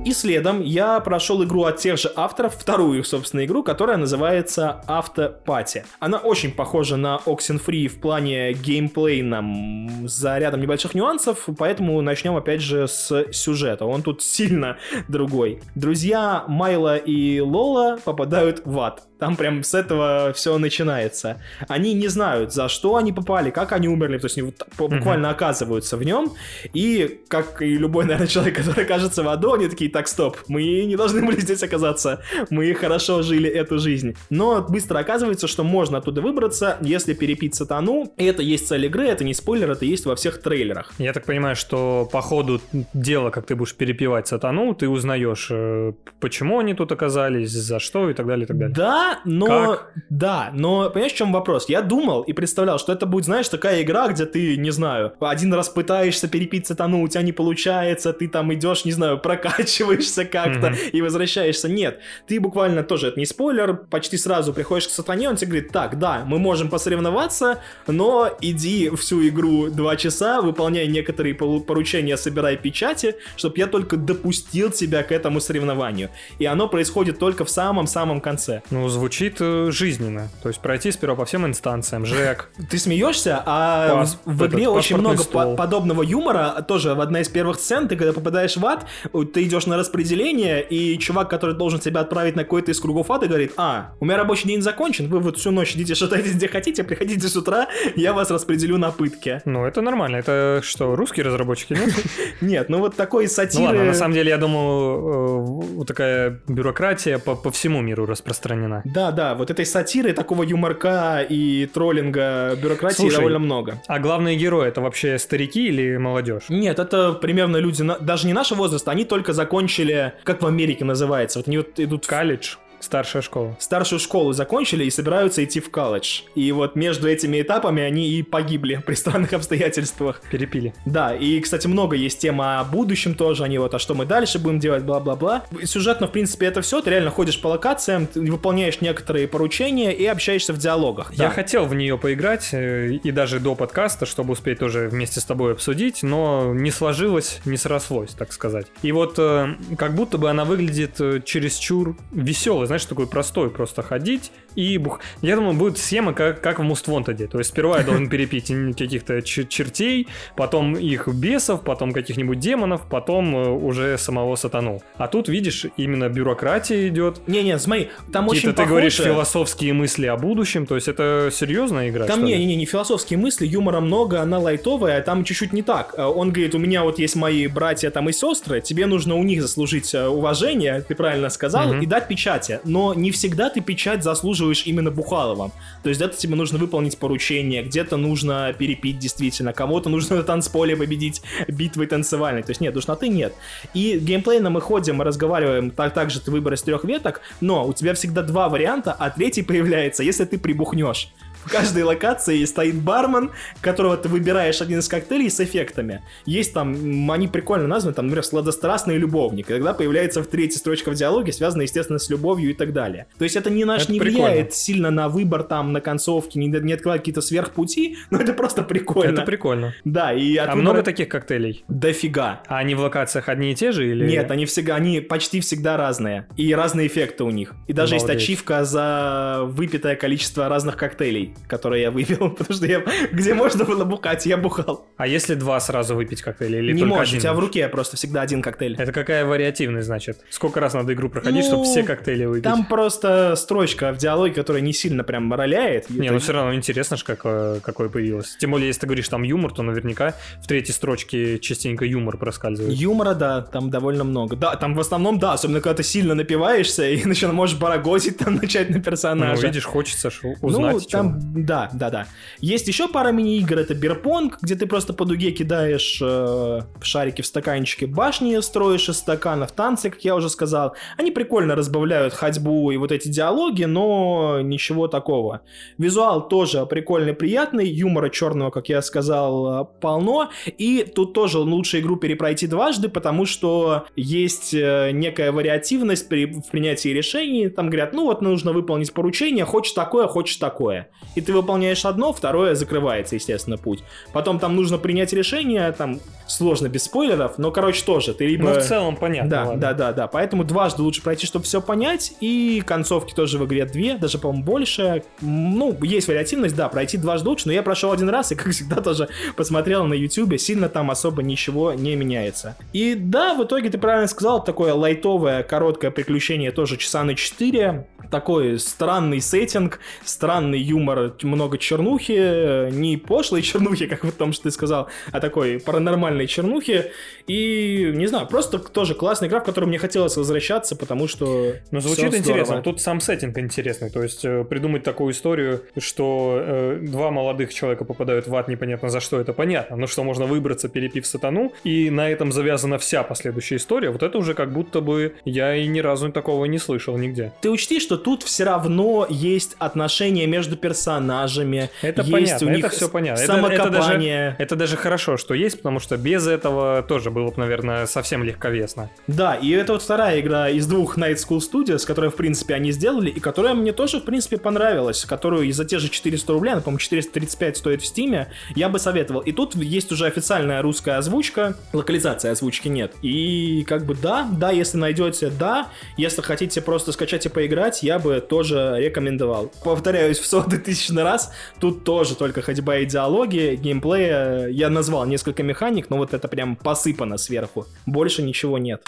И следом я прошел игру от тех же авторов, вторую, собственно, игру, которая называется Автопати. Она очень похожа на Oxenfree в плане геймплейном, за рядом небольших нюансов, поэтому начнем опять же с сюжета. Он тут сильно другой. Друзья Майла и Лола попадают в ад. Там прям с этого все начинается. Они не знают, за что они попали, как они умерли, то есть они буквально оказываются в нем. И, как и любой, наверное, человек, который окажется в аду, они такие, так, стоп, мы не должны были здесь оказаться, мы хорошо жили эту жизнь. Но быстро оказывается, что можно оттуда выбраться, если перепить сатану. И это есть цель игры, это не спойлер, это есть во всех трейлерах. Я так понимаю, что по ходу дела, как ты будешь перепевать сатану, ты узнаешь, э, почему они тут оказались, за что и так далее, и так далее. Да, но... Как? Да, но понимаешь, в чем вопрос? Я думал и представлял, что это будет, знаешь, такая игра, где ты, не знаю, один раз пытаешься перепить сатану, у тебя не получается, ты там идешь, не знаю, прокачиваешься как-то и возвращаешься. Нет, ты буквально тоже, это не спойлер, почти сразу приходишь к сатане, он тебе говорит, так, да, мы можем посоревноваться, но иди всю игру два часа, выполняй некоторые поручения, собирай печати, чтобы я только допустил тебя к этому соревнованию. И оно происходит только в самом-самом конце. Ну, звучит э, жизненно. То есть пройти сперва по всем инстанциям, ЖЭК. Ты смеешься, а Пас- в игре этот, очень много по- подобного юмора. Тоже в одна из первых сцен, ты когда попадаешь в ад, ты идешь на распределение, и чувак, который должен тебя отправить на какой-то из кругов ада, говорит, а, у меня рабочий день закончен, вы вот всю ночь идите шатайтесь где хотите, приходите с утра, я вас распределю на пытки. Ну, это нормально. Это что, русские разработчики? Нет? Нет, ну вот такой Ну сатиры... ладно, на самом деле, я думаю, э, вот такая бюрократия по всему миру распространена. Да, да, вот этой сатиры, такого юморка и троллинга бюрократии Слушай, довольно много. А главные герои это вообще старики или молодежь? Нет, это примерно люди, даже не нашего возраста, они только закончили, как в Америке называется, вот они вот идут в Колледж. Старшая школа. Старшую школу закончили и собираются идти в колледж. И вот между этими этапами они и погибли при странных обстоятельствах. Перепили. Да, и, кстати, много есть тема о будущем тоже, они вот, а что мы дальше будем делать, бла-бла-бла. Сюжетно, в принципе, это все, ты реально ходишь по локациям, выполняешь некоторые поручения и общаешься в диалогах. Я Да. хотел в нее поиграть, э, и даже до подкаста, чтобы успеть тоже вместе с тобой обсудить, но не сложилось, не срослось, так сказать. И вот э, как будто бы она выглядит э, чересчур веселой, знаешь, такой простой, просто ходить и бух... Я думаю, будет схема, как, как в Wanted. То есть сперва я должен перепить каких-то чертей, потом их бесов, потом каких-нибудь демонов, потом э, уже самого сатану. А тут, видишь, именно бюрократия идет, Не-не, смотри, там очень Какие-то, ты похоже... говоришь, философские мысли о будущем, то есть это серьезная игра? Там что не, философские мысли, юмора много, она лайтовая, а там чуть-чуть не так. Э, Он говорит, у меня вот есть мои братья там и сестры, тебе нужно у них заслужить э, уважение, ты правильно сказал, и дать печати. Но не всегда ты печать заслуживаешь именно Бухаловым. То есть где-то тебе нужно выполнить поручение, где-то нужно перепить действительно, кого-то нужно на танцполе победить битвой танцевальной. То есть нет, душноты нет. И геймплейно мы ходим, мы разговариваем, так, так же ты выбор из трех веток, но у тебя всегда два варианта, а третий появляется, если ты прибухнешь. В каждой локации стоит бармен, которого ты выбираешь один из коктейлей с эффектами. Есть там, они прикольно названы, там, например, сладострастный любовник. И тогда появляется в третьей строчка в диалоге, связанная, естественно, с любовью и так далее. То есть это не наш Это не прикольно. влияет сильно на выбор там, на концовке, не, не открывает какие-то сверхпути, но это просто прикольно. Это прикольно. Да, и от А выбора много таких коктейлей? дофига. А они в локациях одни и те же или... Нет, они всегда, они почти всегда разные. И разные эффекты у них. И даже есть Обалдеть. ачивка за выпитое количество разных коктейлей, которые я выпил. Потому что я, где можно было бухать, я бухал. А если два сразу выпить коктейля или не можешь, у тебя в руке просто всегда один коктейль. Это какая вариативность, значит? Сколько раз надо игру проходить, Ну, чтобы все коктейли выпить? Там просто строчка в диалоге, которая не сильно прям роляет. Не, Это- ну все равно интересно же, как, э, какой появилось. Тем более, если ты говоришь там юмор, то наверняка в третьей строчке частенько юмор проскальзывает. Юмора, да, там довольно много. Да, там в основном, да, особенно когда ты сильно напиваешься и начинаешь, можешь барагозить там начать на Ну, персонажа. видишь, хочется ж узнать. Ну, там, да, да, да. Есть еще пара мини-игр, это Бирпонг, где ты просто по дуге кидаешь э, шарики в стаканчики, башни строишь из стаканов, танцы, как я уже сказал. Они прикольно разбавляют ходьбу и вот эти диалоги, но ничего такого. Визуал тоже прикольный, приятный, юмора черного, как я сказал, э, полно. И тут тоже лучше игру перепройти дважды, потому что есть э, некая вариативность при, в принятии решений. Там говорят, ну вот нужно выполнить поручение, хочешь такое, хочешь такое. И ты выполняешь одно, второе закрывается, естественно, путь. Потом там нужно принять решение, там сложно без спойлеров, но, короче, тоже. Ты либо... Ну, в целом понятно. Да, ладно. да, да, да. Поэтому дважды лучше пройти, чтобы все понять. И концовки тоже в игре две, даже, по-моему, больше. Ну, есть вариативность, да, пройти дважды лучше, но я прошел один раз и, как всегда, тоже посмотрел на YouTube, сильно там особо ничего не меняется. И да, в итоге ты правильно сказал, такое лайтовое, короткое приключение, тоже часа на 4. Такой странный сеттинг, странный юмор, много чернухи, э, не пошлой чернухи, как в том, что ты сказал, а такой паранормальной чернухи. И, не знаю, просто тоже классная игра, в которую мне хотелось возвращаться, потому что... Ну, звучит интересно. здорово. Тут сам сеттинг интересный. То есть э, придумать такую историю, что э, два молодых человека попадают в ад, непонятно за что, это понятно. Но что можно выбраться, перепив сатану, и на этом завязана вся последующая история, вот это уже как будто бы я и ни разу такого не слышал нигде. Ты учти, что тут все равно есть отношения между персонажами. Это есть понятно, у них это все понятно. Это- это даже- Самокопание. Это даже хорошо, что есть, потому что без этого тоже было бы, наверное, совсем легковесно. Да, и это вот вторая игра из двух Night School Studios, которую, в принципе, они сделали, и которая мне тоже, в принципе, понравилась, которую и за те же 400 рублей, она, по-моему, 435 стоит в Стиме, я бы советовал. И тут есть уже официальная русская озвучка, локализации озвучки нет. И как бы да, да, если найдете, да, если хотите просто скачать и поиграть, я бы тоже рекомендовал. Повторяюсь в сотый тысячный раз, тут тоже только ходьба и диалоги, геймплея, я назвал несколько механик, но вот это прям посыпано сверху. Больше ничего нет.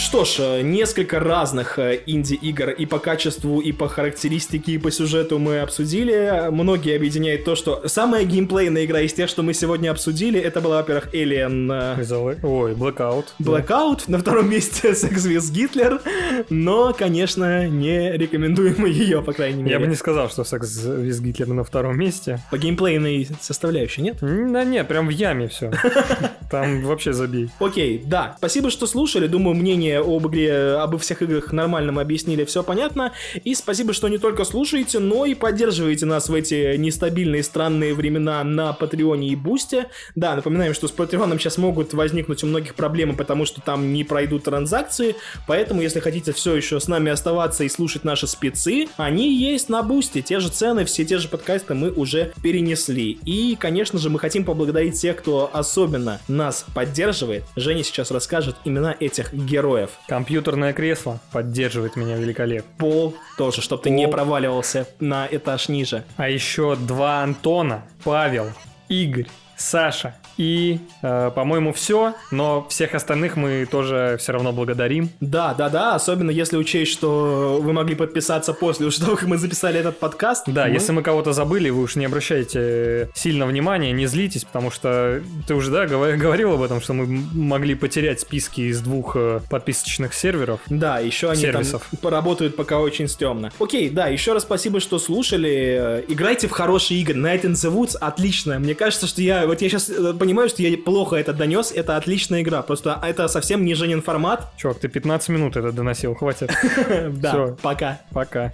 Что ж, э, несколько разных э, инди-игр и по качеству, и по характеристике, и по сюжету мы обсудили. Многие объединяют то, что самая геймплейная игра из тех, что мы сегодня обсудили, это была, во-первых, Alien э, Ой, Blackout. Blackout, на втором месте Sex with Hitler, но, конечно, не рекомендуем мы ее, по крайней мере. Я бы не сказал, что секс с Гитлером на втором месте. По геймплейной составляющей, нет? Да нет, прям в яме все. Там вообще забей. Окей, да. Спасибо, что слушали. Думаю, мнение более-менее об игре, обо всех играх нормально мы объяснили, все понятно. И спасибо, что не только слушаете, но и поддерживаете нас в эти нестабильные, странные времена на Патреоне и Бусте. Да, напоминаем, что с Патреоном сейчас могут возникнуть у многих проблемы, потому что там не пройдут транзакции, поэтому, если хотите все еще с нами оставаться и слушать наши спецы, они есть на Бусте, те же цены, все те же подкасты мы уже перенесли. И, конечно же, мы хотим поблагодарить тех, кто особенно нас поддерживает. Женя сейчас расскажет имена этих героев. Компьютерное кресло поддерживает меня великолепно. Пол тоже, чтобы ты не проваливался на этаж ниже. А еще два Антона, Павел, Игорь, Саша и, э, по-моему, все, но всех остальных мы тоже все равно благодарим. Да, да, да, особенно если учесть, что вы могли подписаться после того, как мы записали этот подкаст. Да, мы... если мы кого-то забыли, вы уж не обращайте сильно внимания, не злитесь, потому что ты уже, да, говорил об этом, что мы могли потерять списки из двух э, подписочных серверов. Да, еще они сервисов. там поработают пока очень стрёмно. Окей, да, еще раз спасибо, что слушали. Играйте в хорошие игры. Night in the Woods отлично. Мне кажется, что я, вот я сейчас э, понимаю, что я плохо это донес, это отличная игра, просто это совсем не Женин формат. Чувак, ты 15 минут это доносил, хватит. Да, пока. Пока.